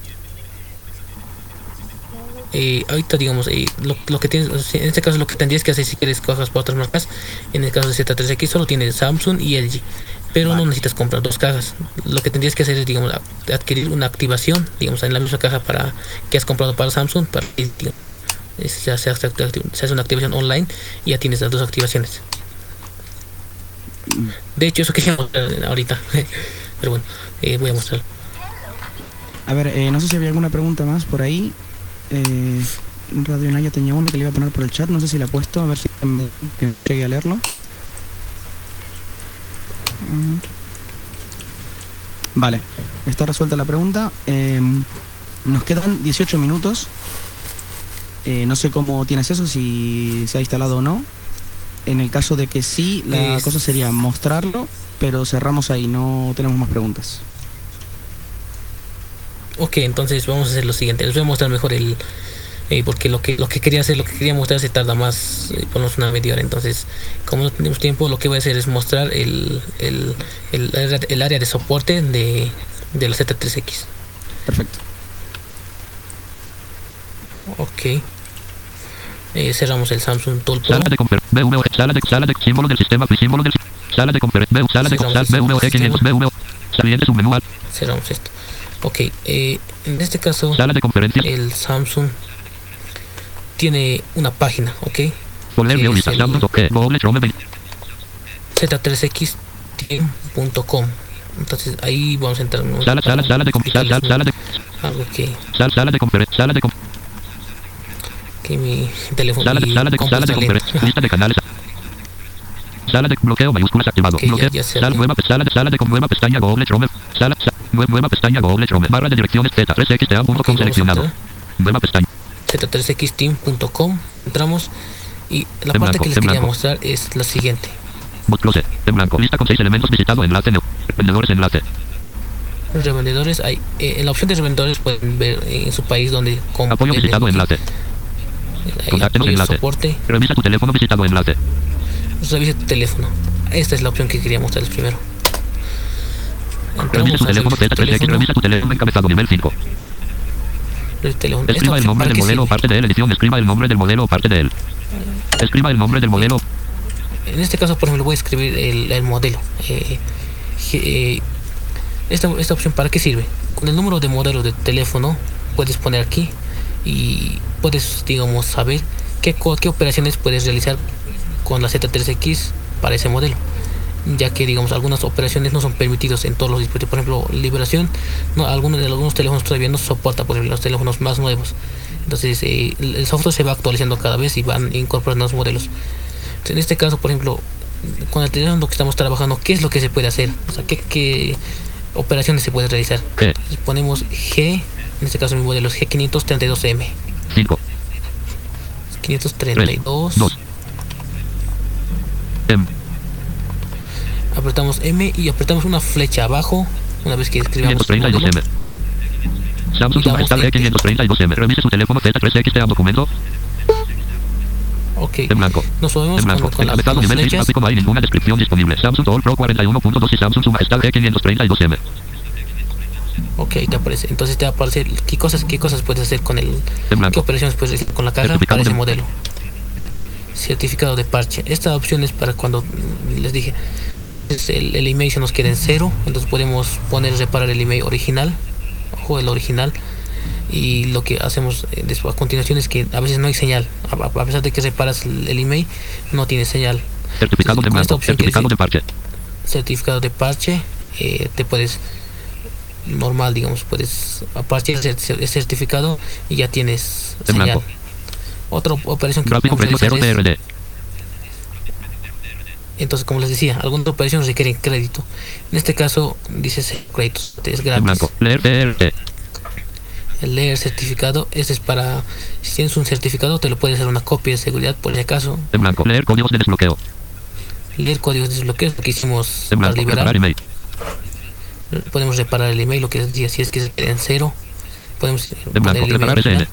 eh, ahorita digamos eh, lo, lo que tienes en este caso lo que tendrías que hacer si quieres cajas para otras marcas en el caso de Z3X solo tiene Samsung y LG pero no necesitas comprar dos cajas. Lo que tendrías que hacer es digamos adquirir una activación digamos en la misma caja para que has comprado para Samsung para digamos, se, hace, se hace una activación online y ya tienes las dos activaciones. De hecho eso mostrar ahorita pero bueno eh, voy a mostrar A ver, eh, no sé si había alguna pregunta más por ahí. Eh, Radio Naya tenía una que le iba a poner por el chat, no sé si la ha puesto, a ver si me- que llegue a leerlo. Vale, está resuelta la pregunta. Eh, nos quedan 18 minutos. Eh, no sé cómo tienes eso, si se ha instalado o no. En el caso de que sí, la Es- cosa sería mostrarlo, pero cerramos ahí, no tenemos más preguntas. Ok, entonces vamos a hacer lo siguiente. Les voy a mostrar mejor el. eh, porque lo que lo que quería hacer, lo que quería mostrar se tarda más, eh, menos una media hora. Entonces, como no tenemos tiempo, lo que voy a hacer es mostrar el, el, el, área- el área de soporte de, de la Z3X. Perfecto. Ok. Eh, cerramos el Samsung Tool Pro. Sala de confer... VVO, sala de, sala de símbolo del sistema, símbolo del sala de confer... VVO, sala de VVO, sistema. X500, VVO, saliente submenú, al- Cerramos esto. Ok, eh, en este caso, el Samsung tiene una página, ok. poner que guion es lista, el- Samsung, OK, Google Chrome, 20, z3xteam.com. Entonces ahí vamos a entrar. ¿no? sala, sala, sala de sala, sala de... Algo que, Sala, de. Sala que mi teléfono. Sala de, sala de, conferencia, lista de canales. Sala de bloqueo mayúsculas activado. Ok, ya- bloqueo. ya sala, cerré. nueva, sala, de, sala de con nueva pestaña Google Chrome. Sala, sa- nue- nueva pestaña Google Chrome. Barra de direcciones Z, 3xta.com Ok, vamos a seleccionado. Nueva pestaña. z3xteam.com. Entramos y la En parte blanco, que les quería blanco. mostrar es la siguiente. Bot close. En blanco. Lista con seis elementos visitado. Enlace. Vendedores enlace. Los revendedores, hay, eh, en la opción de revendedores pueden ver en su país donde compran. Apoyo visitado. Enlace. Contáctenos enlace. soporte. Revisa tu teléfono visitado. Enlace. Revise tu teléfono. Esta es la opción que quería mostrarles primero. Revisa tu teléfono revisar tu Z3X. Revisa tu teléfono encabezado. Nivel 5. el teléfono. Escriba el nombre ¿para del modelo o parte de él. Edición. Escriba el nombre del modelo o parte de él. Escriba el nombre del modelo. En este caso, por ejemplo, voy a escribir el, el modelo. Eh, eh, esta, esta opción, ¿para qué sirve? Con el número de modelo de teléfono, puedes poner aquí y puedes, digamos, saber qué, qué operaciones puedes realizar con la Z3X para ese modelo. Ya que, digamos, algunas operaciones no son permitidos en todos los dispositivos. Por ejemplo, liberación, no, algunos de algunos teléfonos todavía no soporta, por ejemplo, los teléfonos más nuevos. Entonces, eh, el software se va actualizando cada vez y van incorporando nuevos modelos. En este caso, por ejemplo, con el teléfono que estamos trabajando, ¿qué es lo que se puede hacer? O sea, ¿qué, qué operaciones se puede realizar? Entonces ponemos G, en este caso mi modelo es G532M. 5. 532. 2. M. Apretamos M y apretamos una flecha abajo. Una vez que escribamos el 532M. modelo. Samsung que- X532M. Revise su teléfono Z3X. Te documento. Ok. En blanco. Nos movemos En blanco. con, con las, con nivel 6. flechas. Como hay ninguna descripción disponible. Samsung All Pro 41.2 y Samsung Su Majestad X532M. Ok, te aparece. Entonces te va a aparecer qué cosas, qué cosas puedes hacer con el. En ¿Qué operaciones puedes realizar con la caja para ese de- modelo? Certificado de parche. Esta opción es para cuando mm, les dije el, el email se nos queda en cero, entonces podemos poner reparar el email original o el original. Y lo que hacemos eh, después a continuación es que a veces no hay señal. A, pesar de que reparas el, email, no tiene señal. Certificado de opción que Certificado de parche. certificado de parche, eh, te puedes normal, digamos, puedes a partir del cer- el certificado y ya tienes En señal. blanco. Otra op- operación que Gráfico podemos precio 0 realizar es- entonces como les decía, algunas operaciones requieren crédito. En este caso dice créditos, es gratis. blanco. El leer certificado, este es para si tienes un certificado te lo puede hacer una copia de seguridad por si acaso. En blanco. Leer códigos de desbloqueo. Leer códigos de desbloqueo, lo que hicimos En para blanco. liberar. Email. Podemos reparar el email, lo que decía, si es que queda en cero. Podemos poner blanco. el email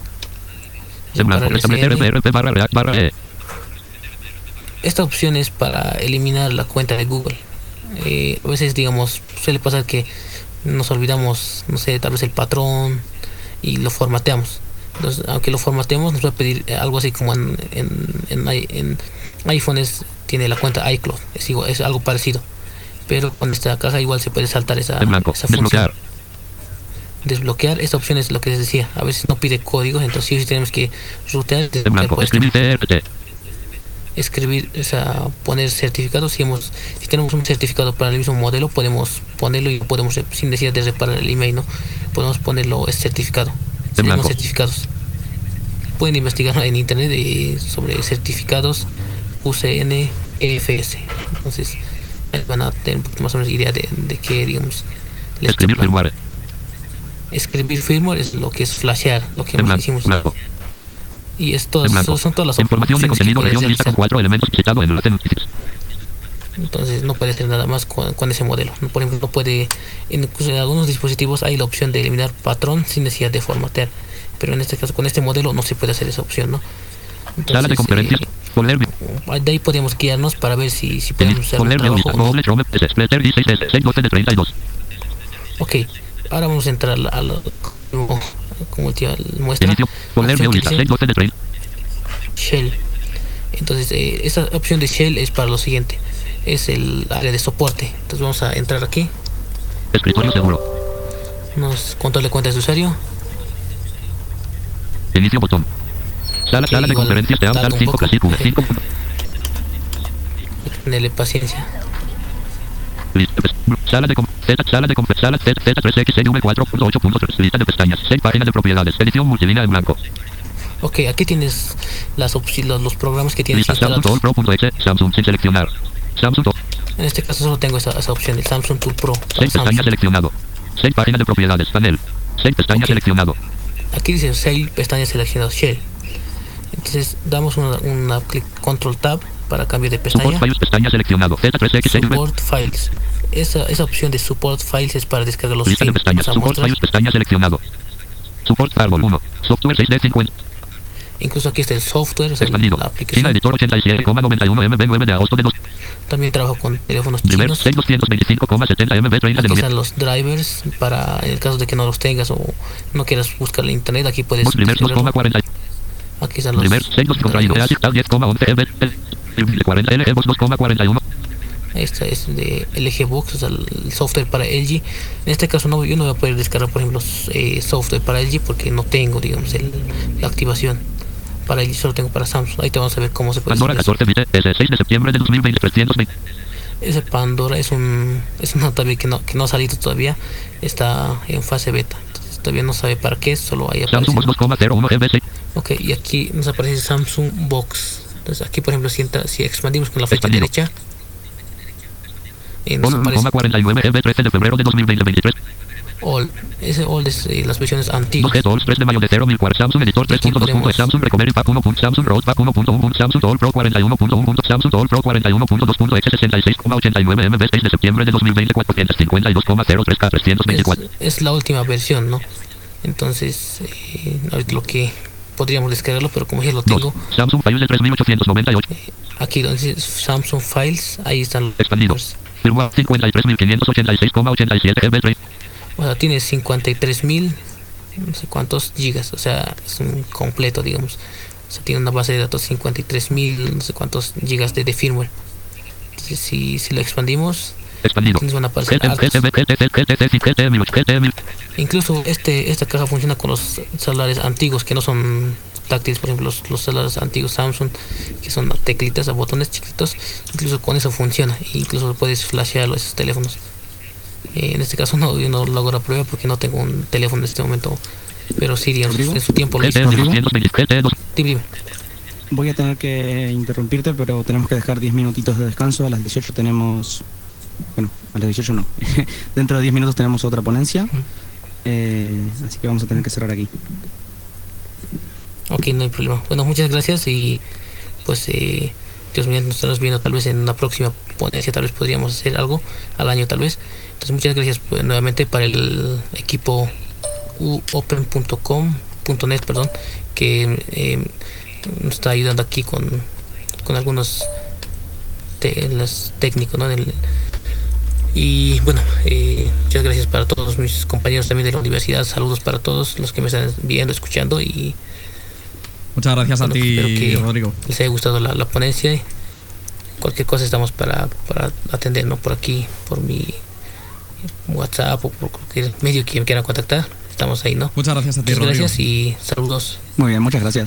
Esta opción es para eliminar la cuenta de Google. Eh, a veces, digamos, suele pasar que nos olvidamos, no sé, tal vez el patrón y lo formateamos. Entonces, aunque lo formateemos, nos va a pedir eh, algo así como en, en, en, en iPhone es- tiene la cuenta iCloud, es, igual- es algo parecido. Pero con esta caja igual se puede saltar esa, esa función. Desbloquear. Esta opción es lo que les decía. A veces no pide códigos, entonces sí tenemos que rutear. Blanco. Escribir TRT. escribir, o sea, poner certificados. Si, hemos, si tenemos un certificado para el mismo modelo, podemos ponerlo y podemos, sin necesidad de reparar el email, ¿no? Podemos ponerlo es certificado. Tenemos blanco. certificados. Pueden investigar en internet eh, sobre certificados UCN EFS. Entonces, van a tener más o menos idea de, de qué, digamos, les Escribir toca. Escribir firmware es lo que es flashear, lo que blanco. hicimos. blanco. Y esto En blanco. son todas las Información de contenido región lista con cuatro elementos citado en notificados. Entonces no puede hacer nada más con, con ese modelo. Por ejemplo, no puede, incluso en algunos dispositivos hay la opción de eliminar patrón sin necesidad de formatear. Pero en este caso, con este modelo no se puede hacer esa opción, ¿no? Sala de conferencias. Eh, de ahí podemos guiarnos para ver si, si podemos hacer un Folder de trabajo lista. o no. Doble Chrome. S. Splitter 16 S. 6 12 de 32. Ok, ahora vamos a entrar a la, como, tío muestra. Inicio. Folder de opción que lista. dice 6 12 de 30. Shell. Entonces, eh, esta opción de Shell es para lo siguiente: es el área de soporte. Entonces, vamos a entrar aquí. Escritorio seguro. Nos control de cuentas de usuario. Inicio botón. Sala, sala de conferencias. Un 5 poco. Classic V. 5. Tenerle paciencia. Sala de Z. Sala de Sala Z. Z 3 X V 4.8.3. Lista de pestañas. 6 páginas de propiedades. Edición multilínea en blanco. Ok, aquí tienes las los, los programas que tienes instalados. Samsung sin seleccionar. Samsung Tool. En este caso solo tengo esa, esa opción, el Samsung Tool Pro. para 6 pestañas seleccionado. 6 páginas de propiedades. Panel. 6 pestañas Ok. seleccionado. Aquí dice 6 pestañas seleccionadas Shell. Entonces damos una, una clic Control Tab para cambio de Support pestaña. Files. Pestaña seleccionado. Z 3 X V. Support Files. Esa, esa opción de Support Files es para descargar los Lista de films. pestañas. Support. Files. Pestaña seleccionado. Support Firewall 1. Software 6D50. Incluso aquí está el software, o sea, Expandido. la China aplicación. Editor 87,91 MB 9 de agosto de 2. También trabajo con teléfonos Primer chinos. 6225,70 MB 30 de Aquí están los drivers para en el caso de que no los tengas o no quieras buscar en internet. Aquí puedes. Bus primer descargarlo. 2,40. Aquí están los Primer 62 contraído. drivers. EASIC 10,11 MB. El 40 LG Bus 2,41. Esta es de LG Box, o sea, el software para LG. En este caso no, yo no voy a poder descargar, por ejemplo, eh, software para LG porque no tengo, digamos, el- la activación. Para LG solo tengo para Samsung. Ahí te vamos a ver cómo se puede Pandora hacer eso. 14 bit. El 6 de septiembre de 2020. 320. Ese Pandora es un es una todavía que no, que no ha salido todavía. Está en fase beta. Entonces todavía no sabe para qué, solo aparece. Samsung Bus 2,01 MB. Ok, y aquí nos aparece Samsung Box. Entonces aquí, por ejemplo, si, entra- si expandimos con la flecha Expandido. derecha, eh, nos aparece 1,49 MB 13 de febrero de 2020. 23. All. Ese All es eh, las versiones antiguas. 2G Tools 3 de mayo de 0 1004 Samsung Editor 3.2. Samsung Recovery Pack 1. Samsung Road Pack 1.1. Samsung Tool Pro 41.1. Samsung Tool Pro 41.2. 66,89 MB 6 de septiembre de 2020 452,03K 324. Es, es la última versión, ¿no? Entonces, eh, lo que podríamos descargarlo, pero como ya lo tengo, Samsung Files de 3898. aquí donde dice Samsung Files, ahí están los. Expandido. Firmware 53.586,87 MB. O sea, tiene 53.000, no sé cuántos gigas, o sea, es un completo, digamos. O sea, tiene una base de datos 53.000, no sé cuántos gigas de, de firmware. Entonces, si, si lo expandimos, Expandido. aquí nos van a aparecer GT, altos. GTB, GT, GT, GT, 1000, GT, 1000. Incluso este, esta caja funciona con los celulares antiguos que no son táctiles, por ejemplo, los, los celulares antiguos Samsung, que son teclitas a botones chiquitos, incluso con eso funciona, e incluso puedes flashear esos teléfonos. Eh, en este caso no, yo no lo hago la prueba porque no tengo un teléfono en este momento, pero sí, digamos, en su tiempo lo hice. GT, 1220, GT, 2. Dime, dime. Voy a tener que interrumpirte, pero tenemos que dejar 10 minutitos de descanso. A las 18 tenemos. Bueno, a las 18 no. Dentro de 10 minutos tenemos otra ponencia. Eh, así que vamos a tener que cerrar aquí. Ok, no hay problema. Bueno, muchas gracias y pues eh, Dios mío, nos estaremos viendo tal vez en una próxima ponencia, tal vez podríamos hacer algo al año tal vez. Entonces muchas gracias pues, nuevamente para el equipo uopen.com.net, perdón, que eh, nos está ayudando aquí con, con algunos te- los técnicos, ¿no? Del- y bueno, eh, muchas gracias para todos mis compañeros también de la universidad. Saludos para todos los que me están viendo, escuchando y Muchas gracias a ti, espero que Rodrigo. les haya gustado la, la ponencia. Cualquier cosa estamos para, para atender, ¿no? Por aquí, por mi WhatsApp o por cualquier medio que me quieran contactar. Estamos ahí, ¿no? Muchas gracias a ti, Muchas Rodrigo. gracias y saludos. Muy bien, muchas gracias.